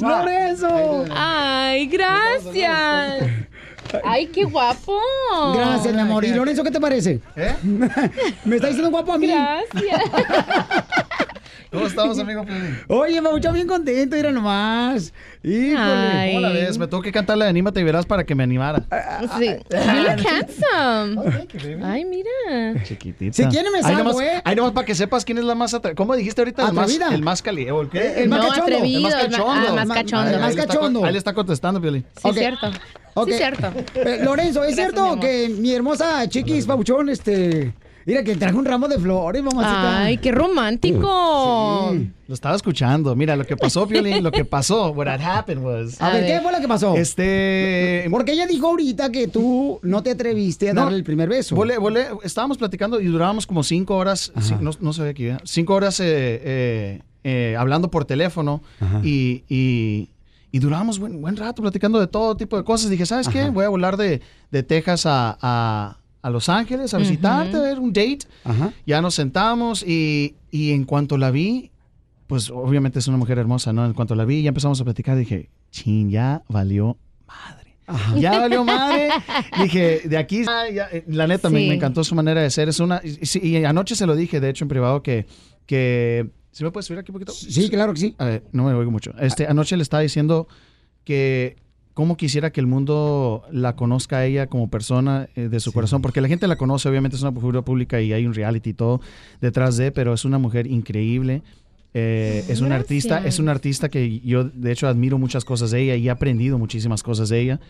¡Lorenzo! Ay, gracias. Ay, qué guapo. Gracias, mi amor. ¿Y Lorenzo qué te parece? ¿Eh? Me está diciendo guapo a mí. Gracias. ¿Cómo estamos, amigo Piolín? Oye, me escucha bien contento, mira nomás. Híjole. ¿Cómo la ves? Me tuvo que cantarle de Anímate y verás para que me animara. Sí. You look handsome. Ay, mira. Chiquitita. Si quiere me salgo, nomás, ¿eh? ahí nomás para que sepas quién es la más atrevida. ¿Cómo dijiste ahorita? El más, el más caliente. ¿El qué? El más No, cachondo. atrevido, El más el cachondo. ah, más cachondo. Ahí- El más ahí le está cachondo. Ahí le está contestando, Piolín. Sí, cierto. Ok. Sí, cierto. Eh, Lorenzo, ¿es Gracias, cierto que mi hermosa Chiquis Pabuchón, este... Mira que trajo un ramo de flores, mamacita. Ay, qué romántico. Lo estaba escuchando. Mira, lo que pasó, Piolín, lo que pasó, what had happened was... A, ver, ¿qué fue lo que pasó? Este... Porque ella dijo ahorita que tú no te atreviste a No, darle el primer beso. Volé, volé, estábamos platicando y durábamos como cinco horas, sí, no, no ve aquí, ¿eh? cinco horas eh, eh, eh, hablando por teléfono y, y, y durábamos buen, buen rato platicando de todo tipo de cosas. Dije, ¿sabes qué? Voy a volar de, de Texas a, a- a Los Ángeles a visitarte, a ver un date. Ajá. Ya nos sentamos y, y en cuanto la vi, pues obviamente es una mujer hermosa, ¿no? En cuanto la vi, ya empezamos a platicar, dije, chin, ya valió madre. Ya valió madre. Dije, de aquí, ya- ya, eh, la neta, me, Sí. me encantó su manera de ser. Es una, y, anoche se lo dije, de hecho, en privado, que, que ¿sí me puedes subir aquí un poquito? Sí, claro que sí. A ver, no me oigo mucho. Este, anoche le estaba diciendo que cómo quisiera que el mundo la conozca a ella como persona eh, de su corazón, porque la gente la conoce, obviamente es una figura pública y hay un reality y todo detrás de, pero es una mujer increíble. eh, es una artista, es una artista que yo de hecho admiro muchas cosas de ella y he aprendido muchísimas cosas de ella.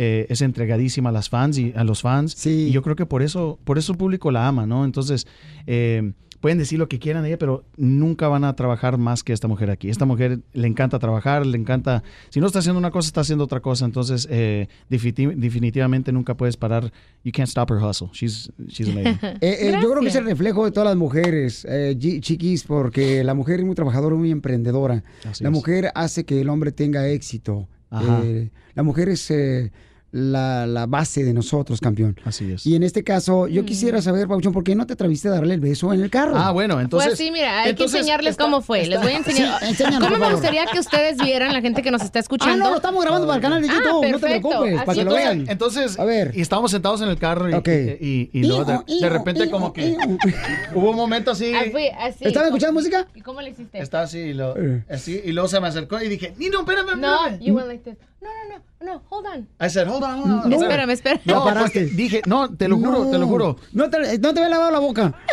eh, es entregadísima a las fans y a los fans. Y yo creo que por eso, por eso el público la ama, ¿no? Entonces, eh, pueden decir lo que quieran de ella, pero nunca van a trabajar más que esta mujer aquí. Esta mujer le encanta trabajar, le encanta. Si no está haciendo una cosa, está haciendo otra cosa. Entonces, eh, definitiv- definitivamente nunca puedes parar. You can't stop her hustle. She's, she's amazing. Eh, eh, yo creo que es el reflejo de todas las mujeres, eh, chiquis, porque la mujer es muy trabajadora, muy emprendedora. Así la es. mujer hace que el hombre tenga éxito. Ajá. Eh, la mujer es eh, la, la base de nosotros, campeón. Así es. Y en este caso, yo quisiera saber, Pauchón, ¿por qué no te atreviste a darle el beso en el carro? Ah, bueno, Pues sí, mira, hay que enseñarles cómo fue. Les voy a enseñar. Sí, ¿Cómo me gustaría que ustedes vieran, la gente que nos está escuchando? Ah, no, lo estamos grabando para el canal de Ah, YouTube, no te perfecto. preocupes, para que lo vean. Entonces, A ver. y estábamos sentados en el carro y, Ok. y, y- y luego de, repente hijo, como que hubo un momento así. Ah, fui así. ¿Estaban escuchando música? ¿Y cómo le hiciste? Está así y, lo, así y luego se me acercó y dije, Nino, espérame, No, espérame. you went like this. No, no, no, no, hold on. I said, hold on, hold on. No, espérame, espérame. No, Ya paraste. Dije, no, te lo juro, te lo juro. No te, no te había lavado la boca.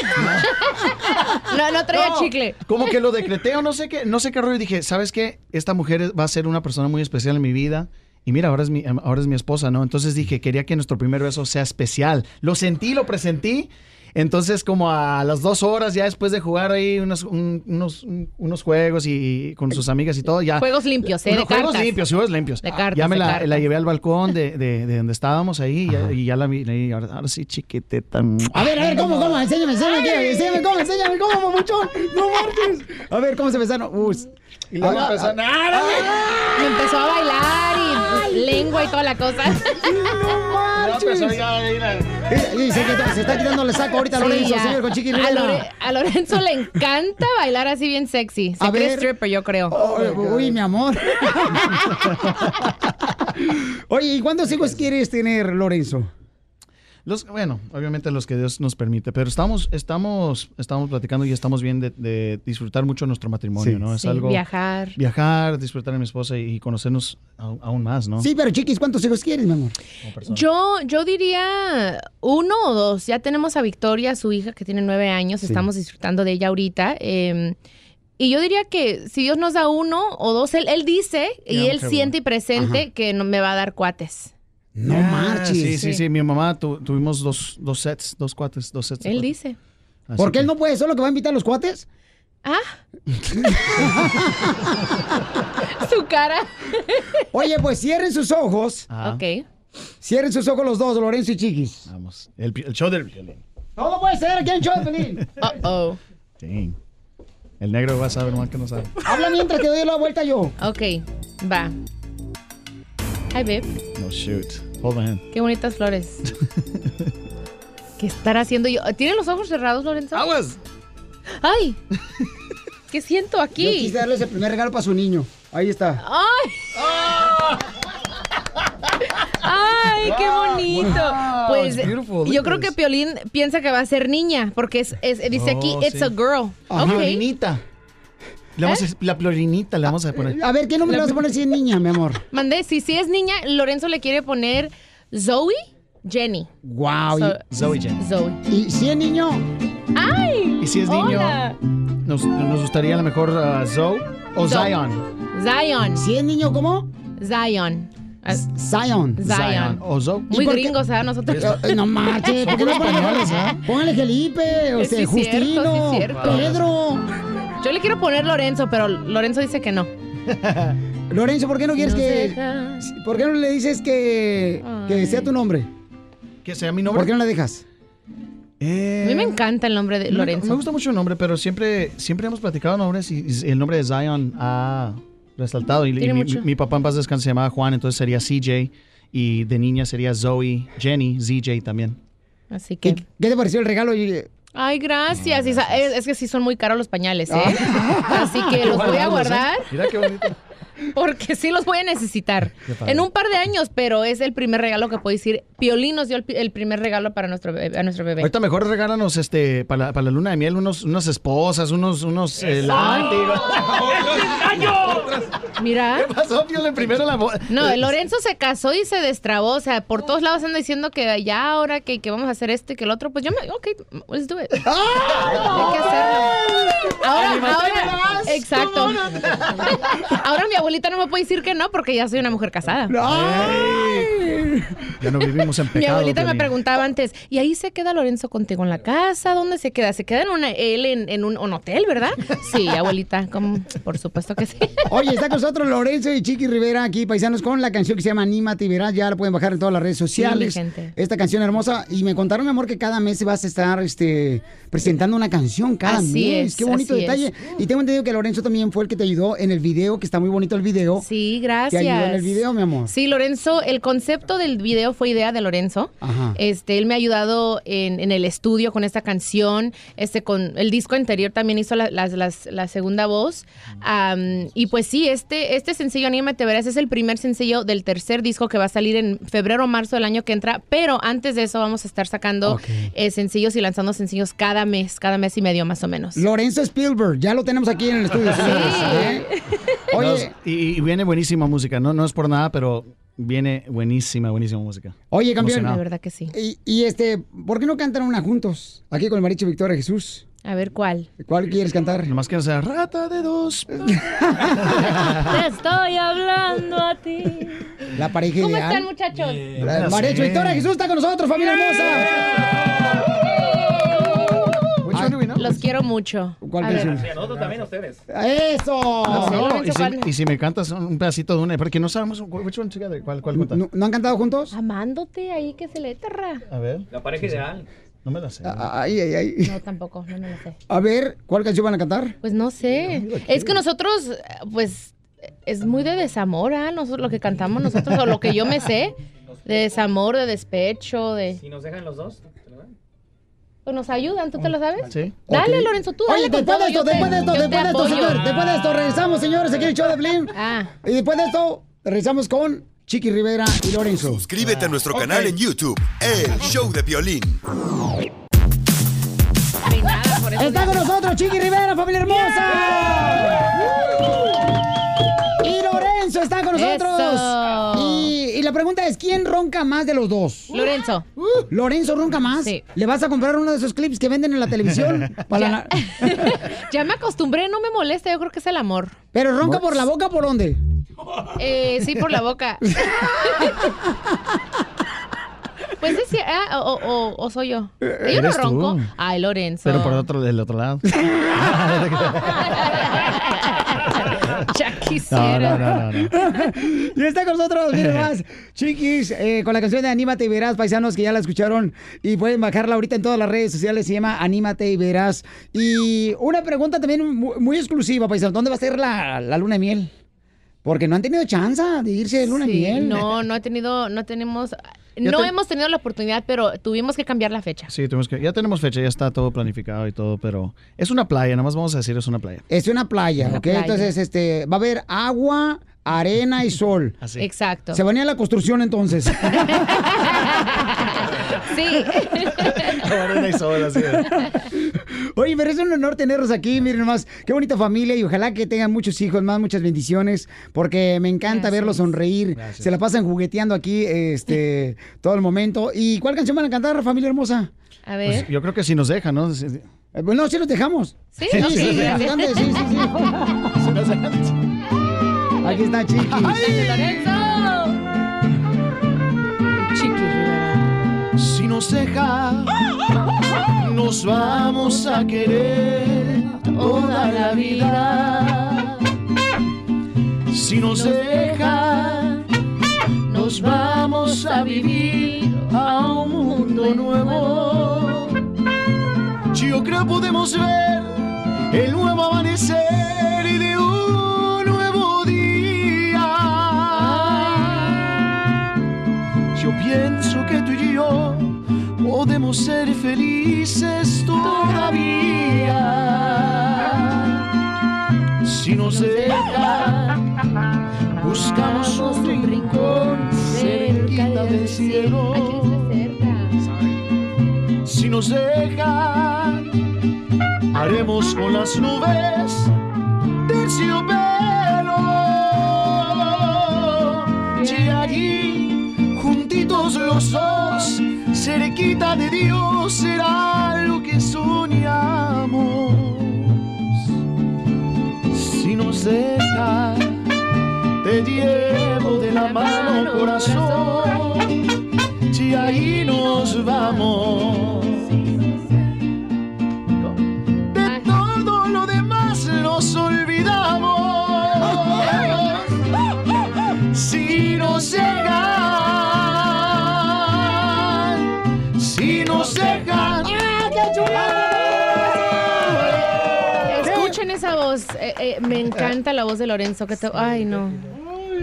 No, no traía No, chicle. Como que lo decreté o no sé qué, no sé qué rollo. y Dije, ¿sabes qué? Esta mujer va a ser una persona muy especial en mi vida. Y mira, ahora es mi, ahora es mi esposa, ¿no? Entonces dije, quería que nuestro primer beso sea especial. Lo sentí, lo presentí. Entonces, como a las dos horas, ya después de jugar ahí unos, un- unos, un- unos juegos y, con sus amigas y todo, ya. Juegos limpios, ¿eh? De juegos cartas. limpios, juegos limpios. De cartas, ya me de la, cartas. la llevé al balcón de, de- de donde estábamos ahí y ya, y ya la vi. y ahora, ahora sí, chiquiteta. A ver, a ver, ¿cómo, cómo? Enséñame, enséñame, enséñame cómo, enséñame cómo, papuchón. No marches. A ver, ¿cómo se besaron? Uy. Y luego Ah, empezó, ah, ¡Ah, Y empezó a bailar y lengua y toda la cosa. No Y- y se, quita- se está quitando el saco ahorita Sí, Lorenzo, ya. señor, con Chiqui a, Rivera. Lore- a Lorenzo le encanta bailar así bien sexy. Se A cree ver. stripper, yo creo. Oh, uy, mi amor. Oye, ¿y cuántos hijos quieres tener, Lorenzo? Los, bueno, obviamente los que Dios nos permite, pero estamos, estamos, estamos platicando y estamos bien de, de disfrutar mucho nuestro matrimonio, Sí. ¿no? Es Sí, algo viajar. viajar, disfrutar de mi esposa y conocernos aún más, ¿no? Sí, pero chiquis, ¿cuántos hijos quieres, mi amor? Yo, yo diría uno o dos. Ya tenemos a Victoria, su hija, que tiene nueve años. Sí. Estamos disfrutando de ella ahorita. eh, y yo diría que si Dios nos da uno o dos, él, él dice y él siente y presente Ajá. que no, me va a dar cuates. No Ah, marches. Sí, sí, sí. Mi mamá tu- tuvimos dos, dos sets, dos cuates, dos sets. Él cuates. dice. Así ¿Por qué que- él no puede? ¿Solo que va a invitar a los cuates? Ah. Su cara. Oye, pues cierren sus ojos. Ah, Ok. Cierren sus ojos los dos, Lorenzo y Chiquis. Vamos. El, show del violín. Todo puede ser aquí en Show de Pelín. Uh-oh. Sí. El negro va a saber más que no sabe. Habla mientras que doy la vuelta yo. Ok, va. Hi, babe. No shoot. Hold my hand. Qué bonitas flores. ¿Qué estará haciendo yo? ¿Tiene los ojos cerrados, Lorenzo? Aguas. ¡Ay! ¿Qué siento Yo aquí? quise darles el primer regalo para su niño. Ahí está. ¡Ay! ¡Ay, qué bonito! Wow, pues yo creo que. Piolín piensa que va a ser niña, porque es, es- dice aquí, Oh, it's sí. a girl. La Ok. Le vamos a- la florinita le vamos a poner. A ver, ¿qué nombre le vas a poner si es niña, mi amor? Mandé, si sí es niña, Lorenzo le quiere poner Zoe Jenny. Wow. So- Zoe Jen. Zoe. ¿Y si es niño? ¡Ay! Y si es niño, nos, nos gustaría a lo mejor uh, Zoe o Zoe. Zion. Zion. ¿Si es niño cómo? Zion. Zion. Zion. O Zoe. Muy gringos, ¿sabes? Nosotros. Eh, No marches, ¿por qué no Españoles, póngale, ¿eh? póngale Felipe, o Sí, sea, es cierto, Justino, sí, es cierto. Pedro. Yo le quiero poner Lorenzo, pero Lorenzo dice que no. Lorenzo, ¿por qué no quieres que... deja. ¿Por qué no le dices que, sea tu nombre? Que sea mi nombre. ¿Por qué no la dejas? Eh, A mí me encanta el nombre de Lorenzo. Me gusta mucho el nombre, pero siempre, siempre hemos platicado nombres y y el nombre de Zion ha resaltado. Y, mi, papá en paz descanse se llamaba Juan, entonces sería CJ. Y de niña sería Zoe, Jenny, ZJ también. Así ¿Y que. ¿Qué te pareció el regalo? Ay, gracias. Sa- Es, es que sí son muy caros los pañales, ¿eh? Ah. Así que los voy a guardar Mira qué bonito. Porque sí los voy a necesitar. En un par de años, pero es el primer regalo que puedo decir. Piolín nos dio el, primer regalo para nuestro bebé, a nuestro bebé. Ahorita mejor regálanos este, para, la, para la luna de miel unos, unas esposas, unos, unos eh, látigos. Mira. ¿Qué pasó, Piole? Primero la. No, el Lorenzo se casó y se destrabó. O sea, por todos lados anda diciendo que ya ahora que, que vamos a hacer esto y que el otro. Pues yo me. Ok, let's do it. Hay que hacerlo. Ahora, ahora. Exacto. Ahora mi abuelita no me puede decir que no porque ya soy una mujer casada. Ya no vivimos en Mi pecado. abuelita me preguntaba antes, ¿y ahí se queda Lorenzo contigo en la casa? ¿Dónde se queda? ¿Se queda en una, él en, en un, un hotel, verdad? Sí, abuelita, como, por supuesto que sí. Oye, está con nosotros Lorenzo y Chiqui Rivera aquí, paisanos, con la canción que se llama Anímate y verás. Ya la pueden bajar en todas las redes sociales. Sí, mi gente. Esta canción hermosa. Y me contaron, mi amor, que cada mes vas a estar este, presentando una canción cada Así mes. es, Qué bonito detalle. es. Y tengo entendido que Lorenzo también fue el que te ayudó en el video, que está muy bonito el video. Sí, gracias. Te ayudó en el video, mi amor. Sí, Lorenzo, el concepto del video fue idea de Lorenzo. Ajá. Este, él me ha ayudado en, en el estudio con esta canción. Este, con el disco anterior también hizo la, segunda voz. Y pues sí, este, este sencillo, Anímate Verás, es el primer sencillo del tercer disco que va a salir en febrero o marzo del año que entra. Pero antes de eso vamos a estar sacando eh, sencillos y lanzando sencillos cada mes, cada mes y medio más o menos. Lorenzo Spielberg, ya lo tenemos aquí en el estudio. señores, ¿eh? Oye, y, y viene buenísima música. No, no es por nada, pero viene buenísima, buenísima música. Oye, campeón. Emocionado. La verdad que sí. Y, y, este, ¿por qué no cantan una juntos? Aquí con el mariachi Victoria Jesús. A ver, ¿cuál? ¿Cuál quieres cantar? Nomás quiero ser rata de dos. Te estoy hablando a ti. La pareja ¿Cómo ideal. están, muchachos? La- Mariachi Victoria Jesús está con nosotros, familia hermosa. Los quiero mucho. ¿Cuál A ver. canción? Nosotros también ustedes. ¡Eso! No, no, Lorenzo, y, si, y si me cantas un pedacito de una, porque no sabemos which one together, cuál, cuál cuenta. ¿No, no han cantado juntos? Amándote ahí que se le terra. A ver. La pareja ideal. No me la sé. Ay, ay, ay. No, tampoco, no me lo sé. A ver, ¿cuál canción van a cantar? Pues no sé. Es que nosotros, pues, es muy de desamor, ¿ah? Nosotros, lo que cantamos nosotros, o lo que yo me sé, de desamor, de despecho, de... Si nos dejan los dos. ¿te lo dan? Pues nos ayudan, ¿tú te lo sabes? Sí. Dale. Lorenzo, tú Oye, con después de esto, después de esto, después de esto, señor. Después de esto, regresamos, señores, aquí el show de Blin. Ah. Y después de esto, regresamos con Chiqui Rivera y Lorenzo. Suscríbete a nuestro canal en YouTube, El Show de Violín. Está con nosotros Chiqui Rivera, familia hermosa. Y Lorenzo está con nosotros. Eso. Pregunta es, ¿quién ronca más de los dos? Lorenzo. ¿Lorenzo ronca más? Sí. ¿Le vas a comprar uno de esos clips que venden en la televisión? Para la- Ya me acostumbré, no me molesta, yo creo que es el amor. ¿Pero ronca por la boca o por dónde? Eh, sí, por la boca. Pues es ah, o, o- o soy yo. Yo no Eres tú. ronco. Ay, Lorenzo. Pero por otro, del otro lado. Ya No, quisiera. no, no, no, no. Y está con nosotros, miren más, Chiquis, eh, con la canción de Anímate y Verás, paisanos que ya la escucharon y pueden bajarla ahorita en todas las redes sociales, se llama Anímate y Verás. Y una pregunta también muy, muy exclusiva, paisanos, ¿dónde va a ser la, la luna de miel? Porque no han tenido chance de irse de luna de Sí, miel. no, no he tenido, no tenemos, Ya no te- hemos tenido la oportunidad, pero tuvimos que cambiar la fecha. Sí, tuvimos que, ya tenemos fecha, ya está todo planificado y todo, pero es una playa, nada más vamos a decir es una playa. Es una playa, Una ¿ok? playa. Entonces, este, va a haber agua, arena y sol. Así. Exacto. Se va a ir a la construcción entonces. Sí. Arena y sol, así es. Oye, pero es un honor tenerlos aquí, miren nomás, qué bonita familia y ojalá que tengan muchos hijos más, muchas bendiciones, porque me encanta verlos sonreír, se la pasan jugueteando aquí este todo el momento. ¿Y cuál canción van a cantar, familia hermosa? A Pues yo creo que si nos deja, ¿no? Eh, Bueno, sí los dejamos. Sí, sí, sí, sí, sí. Aquí está Chiqui. Lorenzo. Si nos deja, nos vamos a querer toda la vida. Si nos deja, nos vamos a vivir a un mundo nuevo. Yo creo podemos ver el nuevo amanecer de un nuevo día. Yo pienso podemos ser felices todavía. Si nos deja, buscamos un rincón cerquita del cielo. Si nos deja, haremos con las nubes terciopelo. Y allí, juntitos los dos, cerquita de Dios será lo que soñamos. Si nos deja, te llevo de la mano, corazón. La voz de Lorenzo. Que te... Ay, no.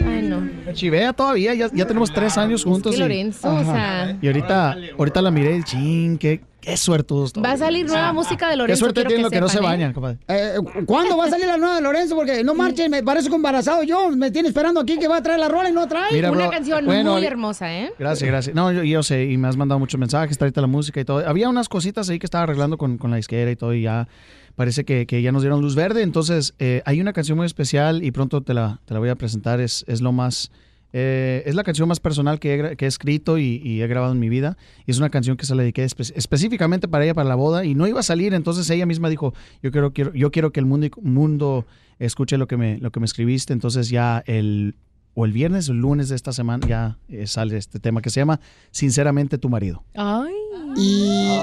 Ay, no. Me chivea todavía, ya, ya tenemos tres años juntos. que y- Lorenzo, o sea- Y ahorita, ahorita la miré y ching, qué, qué suertudos. Va a salir nueva música de Qué Lorenzo. suerte quiero tienen los que no se ¿eh? bañan, compadre. Eh, ¿Cuándo va a salir la nueva de Lorenzo? Porque no marchen, me parezco embarazado yo. Me tiene esperando aquí que va a traer la rola y no trae. Mira, Una bro, canción bueno, muy hermosa, ¿eh? Gracias, gracias. No, yo, yo sé, y me has mandado muchos mensajes, está ahorita la música y todo. Había unas cositas ahí que estaba arreglando con, con la disquera y todo, y ya parece que, que ya nos dieron luz verde. Entonces, eh, hay una canción muy especial y pronto te la, te la voy a presentar. Es, es lo más. eh, es la canción más personal que he, que he escrito y, he grabado en mi vida. Y es una canción que se la dediqué espe- específicamente para ella, para la boda. Y no iba a salir, entonces ella misma dijo: Yo quiero, quiero, yo quiero que el mundo, mundo escuche lo que, me, lo que me escribiste. Entonces, ya el, o el viernes o el lunes de esta semana ya eh, sale este tema que se llama Sinceramente tu marido. Ay. Y.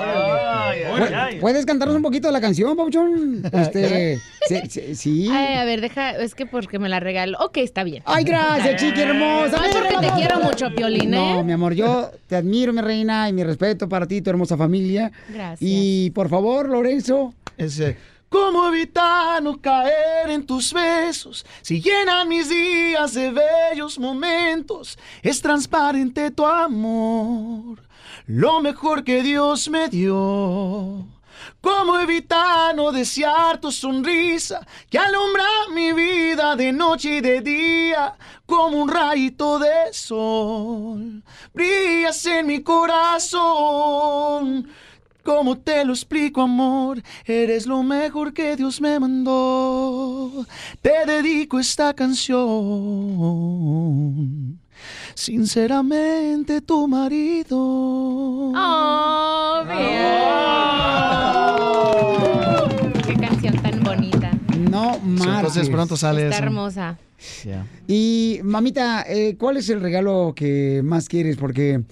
¿Pu- ¿Puedes cantarnos un poquito de la canción, Pauchón? Este. sí, sí, sí. Ay, a ver, deja, es que porque me la regaló. Ok, está bien. Ay, gracias, chiqui hermosa. No, porque te quiero mucho, Piolín, ¿eh? No, mi amor, yo te admiro, mi reina, y mi respeto para ti, tu hermosa familia. Gracias. Y por favor, Lorenzo. Ese. ¿Cómo evitar no caer en tus besos? Si llenan mis días de bellos momentos, es transparente tu amor, lo mejor que Dios me dio. ¿Cómo evitar no desear tu sonrisa que alumbra mi vida de noche y de día como un rayito de sol? Brillas en mi corazón. ¿Cómo te lo explico, amor? Eres lo mejor que Dios me mandó. Te dedico esta canción. Sinceramente, tu marido. Oh, bien. Qué canción tan bonita. No marches. entonces pronto sale Está eso. hermosa. Y, mamita, eh, ¿cuál es el regalo que más quieres? Porque eh,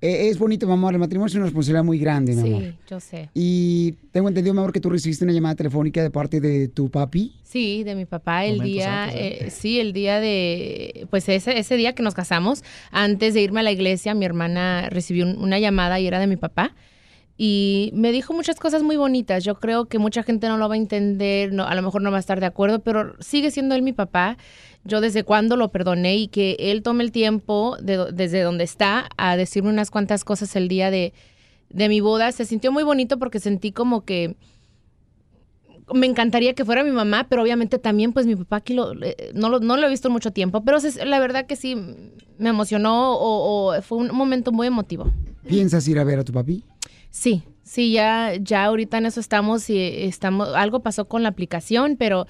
es bonito, mi amor. El matrimonio es una responsabilidad muy grande, mi amor. Sí, yo sé. Y tengo entendido, mi amor, que tú recibiste una llamada telefónica de parte de tu papi. Sí, de mi papá el Momentos día, antes, eh, sí, el día de, pues ese, ese día que nos casamos, antes de irme a la iglesia, mi hermana recibió un- una llamada y era de mi papá. Y me dijo muchas cosas muy bonitas. Yo creo que mucha gente no lo va a entender, a lo mejor no va a estar de acuerdo, pero sigue siendo él mi papá. Yo desde cuando lo perdoné y que él tome el tiempo desde donde está a decirme unas cuantas cosas el día de, de mi boda, se sintió muy bonito porque sentí como que me encantaría que fuera mi mamá, pero obviamente también pues mi papá aquí lo, eh, no, lo, no lo he visto mucho tiempo, pero la verdad que sí me emocionó o fue un momento muy emotivo. ¿Piensas ir a ver a tu papi? Sí, sí, ya, ya ahorita en eso estamos y estamos, algo pasó con la aplicación, pero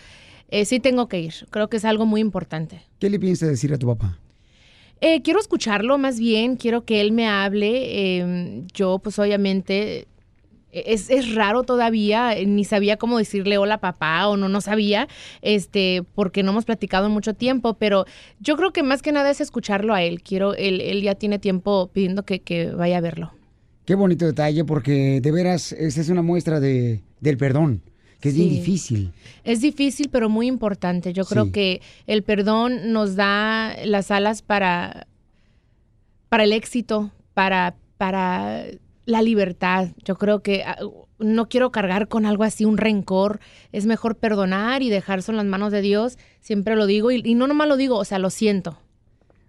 eh, sí tengo que ir. Creo que es algo muy importante. ¿Qué le piensas decir a tu papá? Eh, quiero escucharlo más bien, quiero que él me hable. eh, yo, pues obviamente, es, es raro todavía, eh, ni sabía cómo decirle hola papá o no, no sabía, este, porque no hemos platicado en mucho tiempo, pero yo creo que más que nada es escucharlo a él. Quiero, él, él ya tiene tiempo pidiendo que, que vaya a verlo. Qué bonito detalle, porque de veras, esa es una muestra de, del perdón, que es bien difícil. Es difícil, pero muy importante. Yo creo Sí. que el perdón nos da las alas para, para el éxito, para, para la libertad. Yo creo que ah, no quiero cargar con algo así, un rencor. Es mejor perdonar y dejarse en las manos de Dios. Siempre lo digo y, y no nomás lo digo, o sea, lo siento.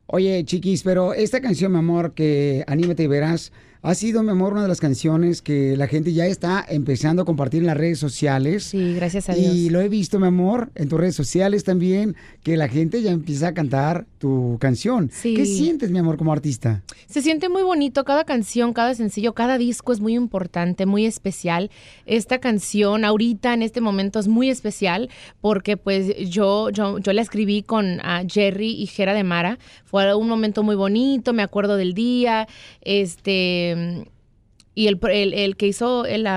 Oye, chiquis, pero esta canción, mi amor, que Anímate y Verás, ha sido, mi amor, una de las canciones que la gente ya está empezando a compartir en las redes sociales. Sí, gracias a Y Dios. lo he visto, mi amor, en tus redes sociales también, que la gente ya empieza a cantar tu canción. Sí. ¿Qué sientes, mi amor, como artista? Se siente muy bonito, cada canción, cada sencillo, cada disco es muy importante, muy especial. Esta canción ahorita en este momento es muy especial porque pues yo, yo, yo la escribí con ah, Jerry y Jera de Mara. Fue un momento muy bonito, me acuerdo del día, este, y el, el, el que hizo el...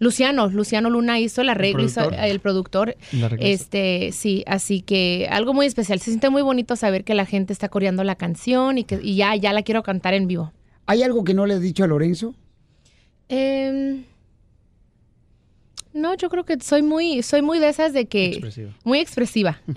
Luciano, Luciano Luna hizo el arreglo, hizo productor. el productor. El arreglo. Este, sí, así que algo muy especial. Se siente muy bonito saber que la gente está coreando la canción y que y ya, ya la quiero cantar en vivo. ¿Hay algo que no le has dicho a Lorenzo? Em, no, yo creo que soy muy, soy muy de esas de que muy expresiva.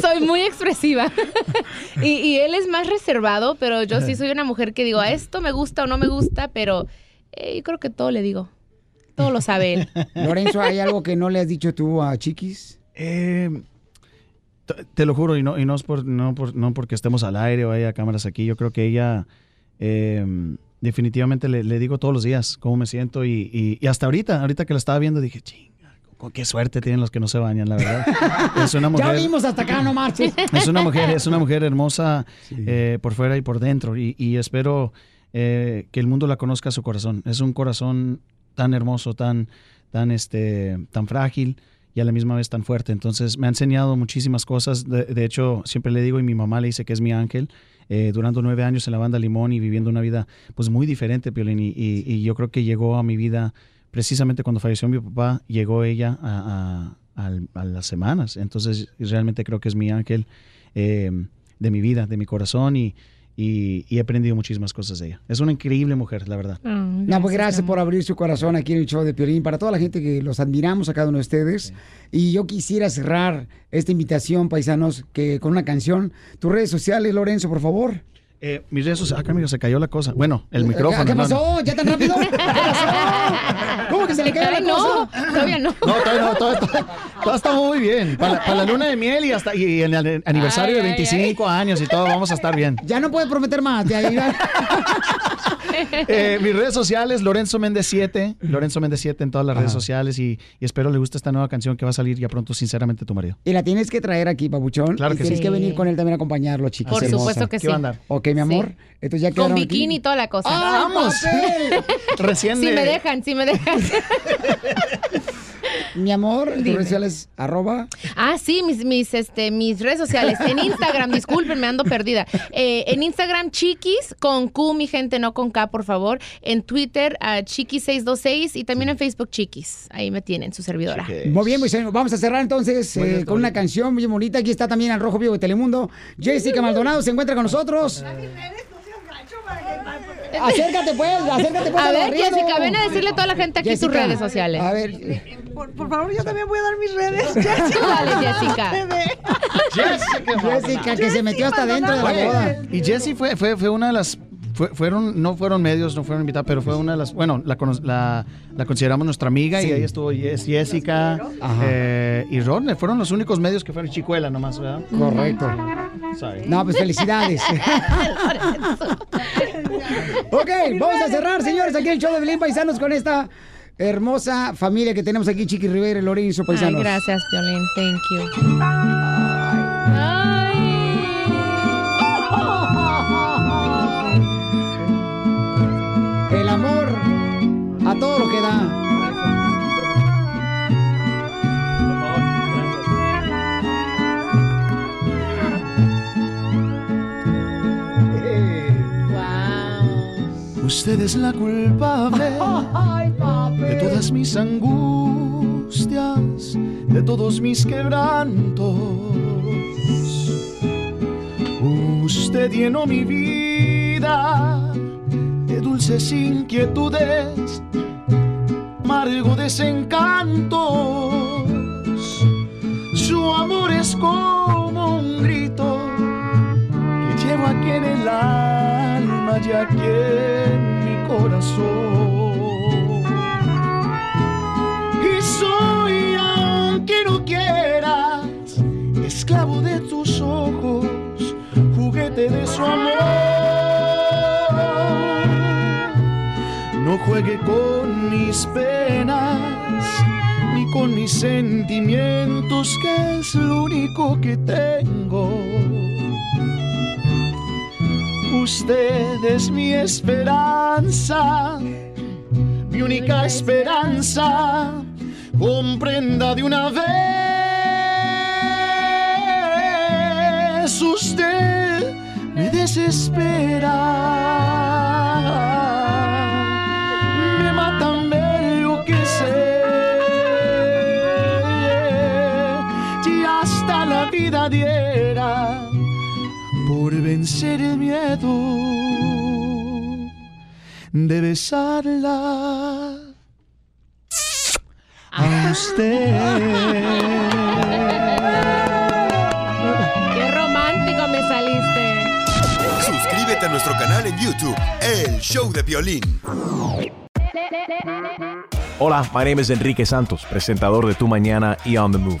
Soy muy expresiva. y, y él es más reservado, pero yo sí soy una mujer que digo, a esto me gusta o no me gusta, pero eh, yo creo que todo le digo. Todo lo sabe él. Lorenzo, ¿hay algo que no le has dicho tú a Chiquis? Eh, te lo juro, y no, y no es por, no, por- no porque estemos al aire o haya cámaras aquí. Yo creo que ella eh, definitivamente le, le digo todos los días cómo me siento y, y- y hasta ahorita, ahorita que la estaba viendo dije, chinga, con qué suerte tienen los que no se bañan, la verdad. Es una Ya mujer. vimos hasta acá, no marches. Es una mujer, es una mujer hermosa eh, por fuera y por dentro y, y espero eh, que el mundo la conozca a su corazón. Es un corazón tan hermoso, tan, tan, este, tan frágil y a la misma vez tan fuerte. Entonces me ha enseñado muchísimas cosas. De, de hecho, siempre le digo y mi mamá le dice que es mi ángel. eh, durando nueve años en la banda Limón y viviendo una vida pues muy diferente, Piolín. Y, y- yo creo que llegó a mi vida precisamente cuando falleció mi papá, llegó ella a, a las semanas. Entonces realmente creo que es mi ángel eh, de mi vida, de mi corazón y, y- y he aprendido muchísimas cosas de ella. Es una increíble mujer, la verdad. No, pues gracias por abrir su corazón aquí en el show de Piolín. Para toda la gente que los admiramos a cada uno de ustedes. Y yo quisiera cerrar esta invitación, paisanos, que con una canción. Tus redes sociales, Lorenzo, por favor. Eh, mis redes sociales, acá, amigo, se cayó la cosa. Bueno, el micrófono. ¿Qué no. pasó? ¿Ya tan rápido? ¿Qué pasó? ¿Cómo que se le cayó Ay, la no, cosa? todavía no. No, todavía no, todo, todo- todo está muy bien. Para, la- para la luna de miel y hasta y en el aniversario Ay, de ay, 25 años y todo, vamos a estar bien. Ya no puedes prometer más. ya. Eh, mis redes sociales, Lorenzo Méndez 7, Lorenzo Méndez 7 en todas las redes sociales y, y espero le guste esta nueva canción que va a salir ya pronto, sinceramente, tu marido. Y la tienes que traer aquí, papuchón. Claro y que tienes sí. que venir con él también a acompañarlo, chicos. Por supuesto que ¿Qué va a sí. andar? Ok, mi amor. Entonces ya Con bikini y toda la cosa. ¡Ay, ¡Vamos! Recién Si me dejan, si me dejan. Mi amor, tus redes sociales, arroba. Ah, sí, mis, mis, este, mis redes sociales. En Instagram, disculpen, me ando perdida. Eh, en Instagram, chiquis, con Q, mi gente, no con K, por favor. En Twitter, a chiquis626 y también en Facebook, chiquis. Ahí me tienen, su servidora. Muy bien, pues, eh, vamos a cerrar entonces eh, con una canción muy bonita. Aquí está también al Rojo Vivo de Telemundo. Jessica Maldonado se encuentra con nosotros. Acércate pues, acércate pues. A ver, barrido. Jessica, ven a decirle a toda la gente aquí Jessica, redes sociales. A ver, Por, por favor, yo también voy a dar mis redes. Dale, Jessica. Jessica, que se metió hasta dentro de la boda. Y Jessie fue, fue, fue una de las. Fue- fueron, no fueron medios, no fueron invitados, pero fue una de las. Bueno, la, cono- la, la consideramos nuestra amiga Sí. y ahí estuvo Jess- Jessica eh, y Ron. Fueron los únicos medios que fueron chicuela nomás, ¿verdad? Correcto. Sorry. No, pues felicidades. ok, vamos a cerrar, señores, aquí el show de Belín Paisanos con esta hermosa familia que tenemos aquí, Chiqui Rivera y Lorenzo Ay, Paisanos. gracias, Violín. Thank you. A todo lo que da. Usted es la culpable de todas mis angustias, de todos mis quebrantos. Usted llenó mi vida de dulces inquietudes, amargo desencantos. Su amor es como un grito que llevo aquí en el alma y aquí en mi corazón. Y soy, aunque no quieras, esclavo de tus ojos, juguete de su amor. Juegue con mis penas ni con mis sentimientos, que es lo único que tengo. Usted es mi esperanza, mi única esperanza. Comprenda de una vez, usted me desespera. Diera por vencer el miedo de besarla a usted. Qué romántico me saliste. Suscríbete a nuestro canal en YouTube, El Show de Violín. Hola, my name is Enrique Santos, presentador de Tu Mañana y On the Move.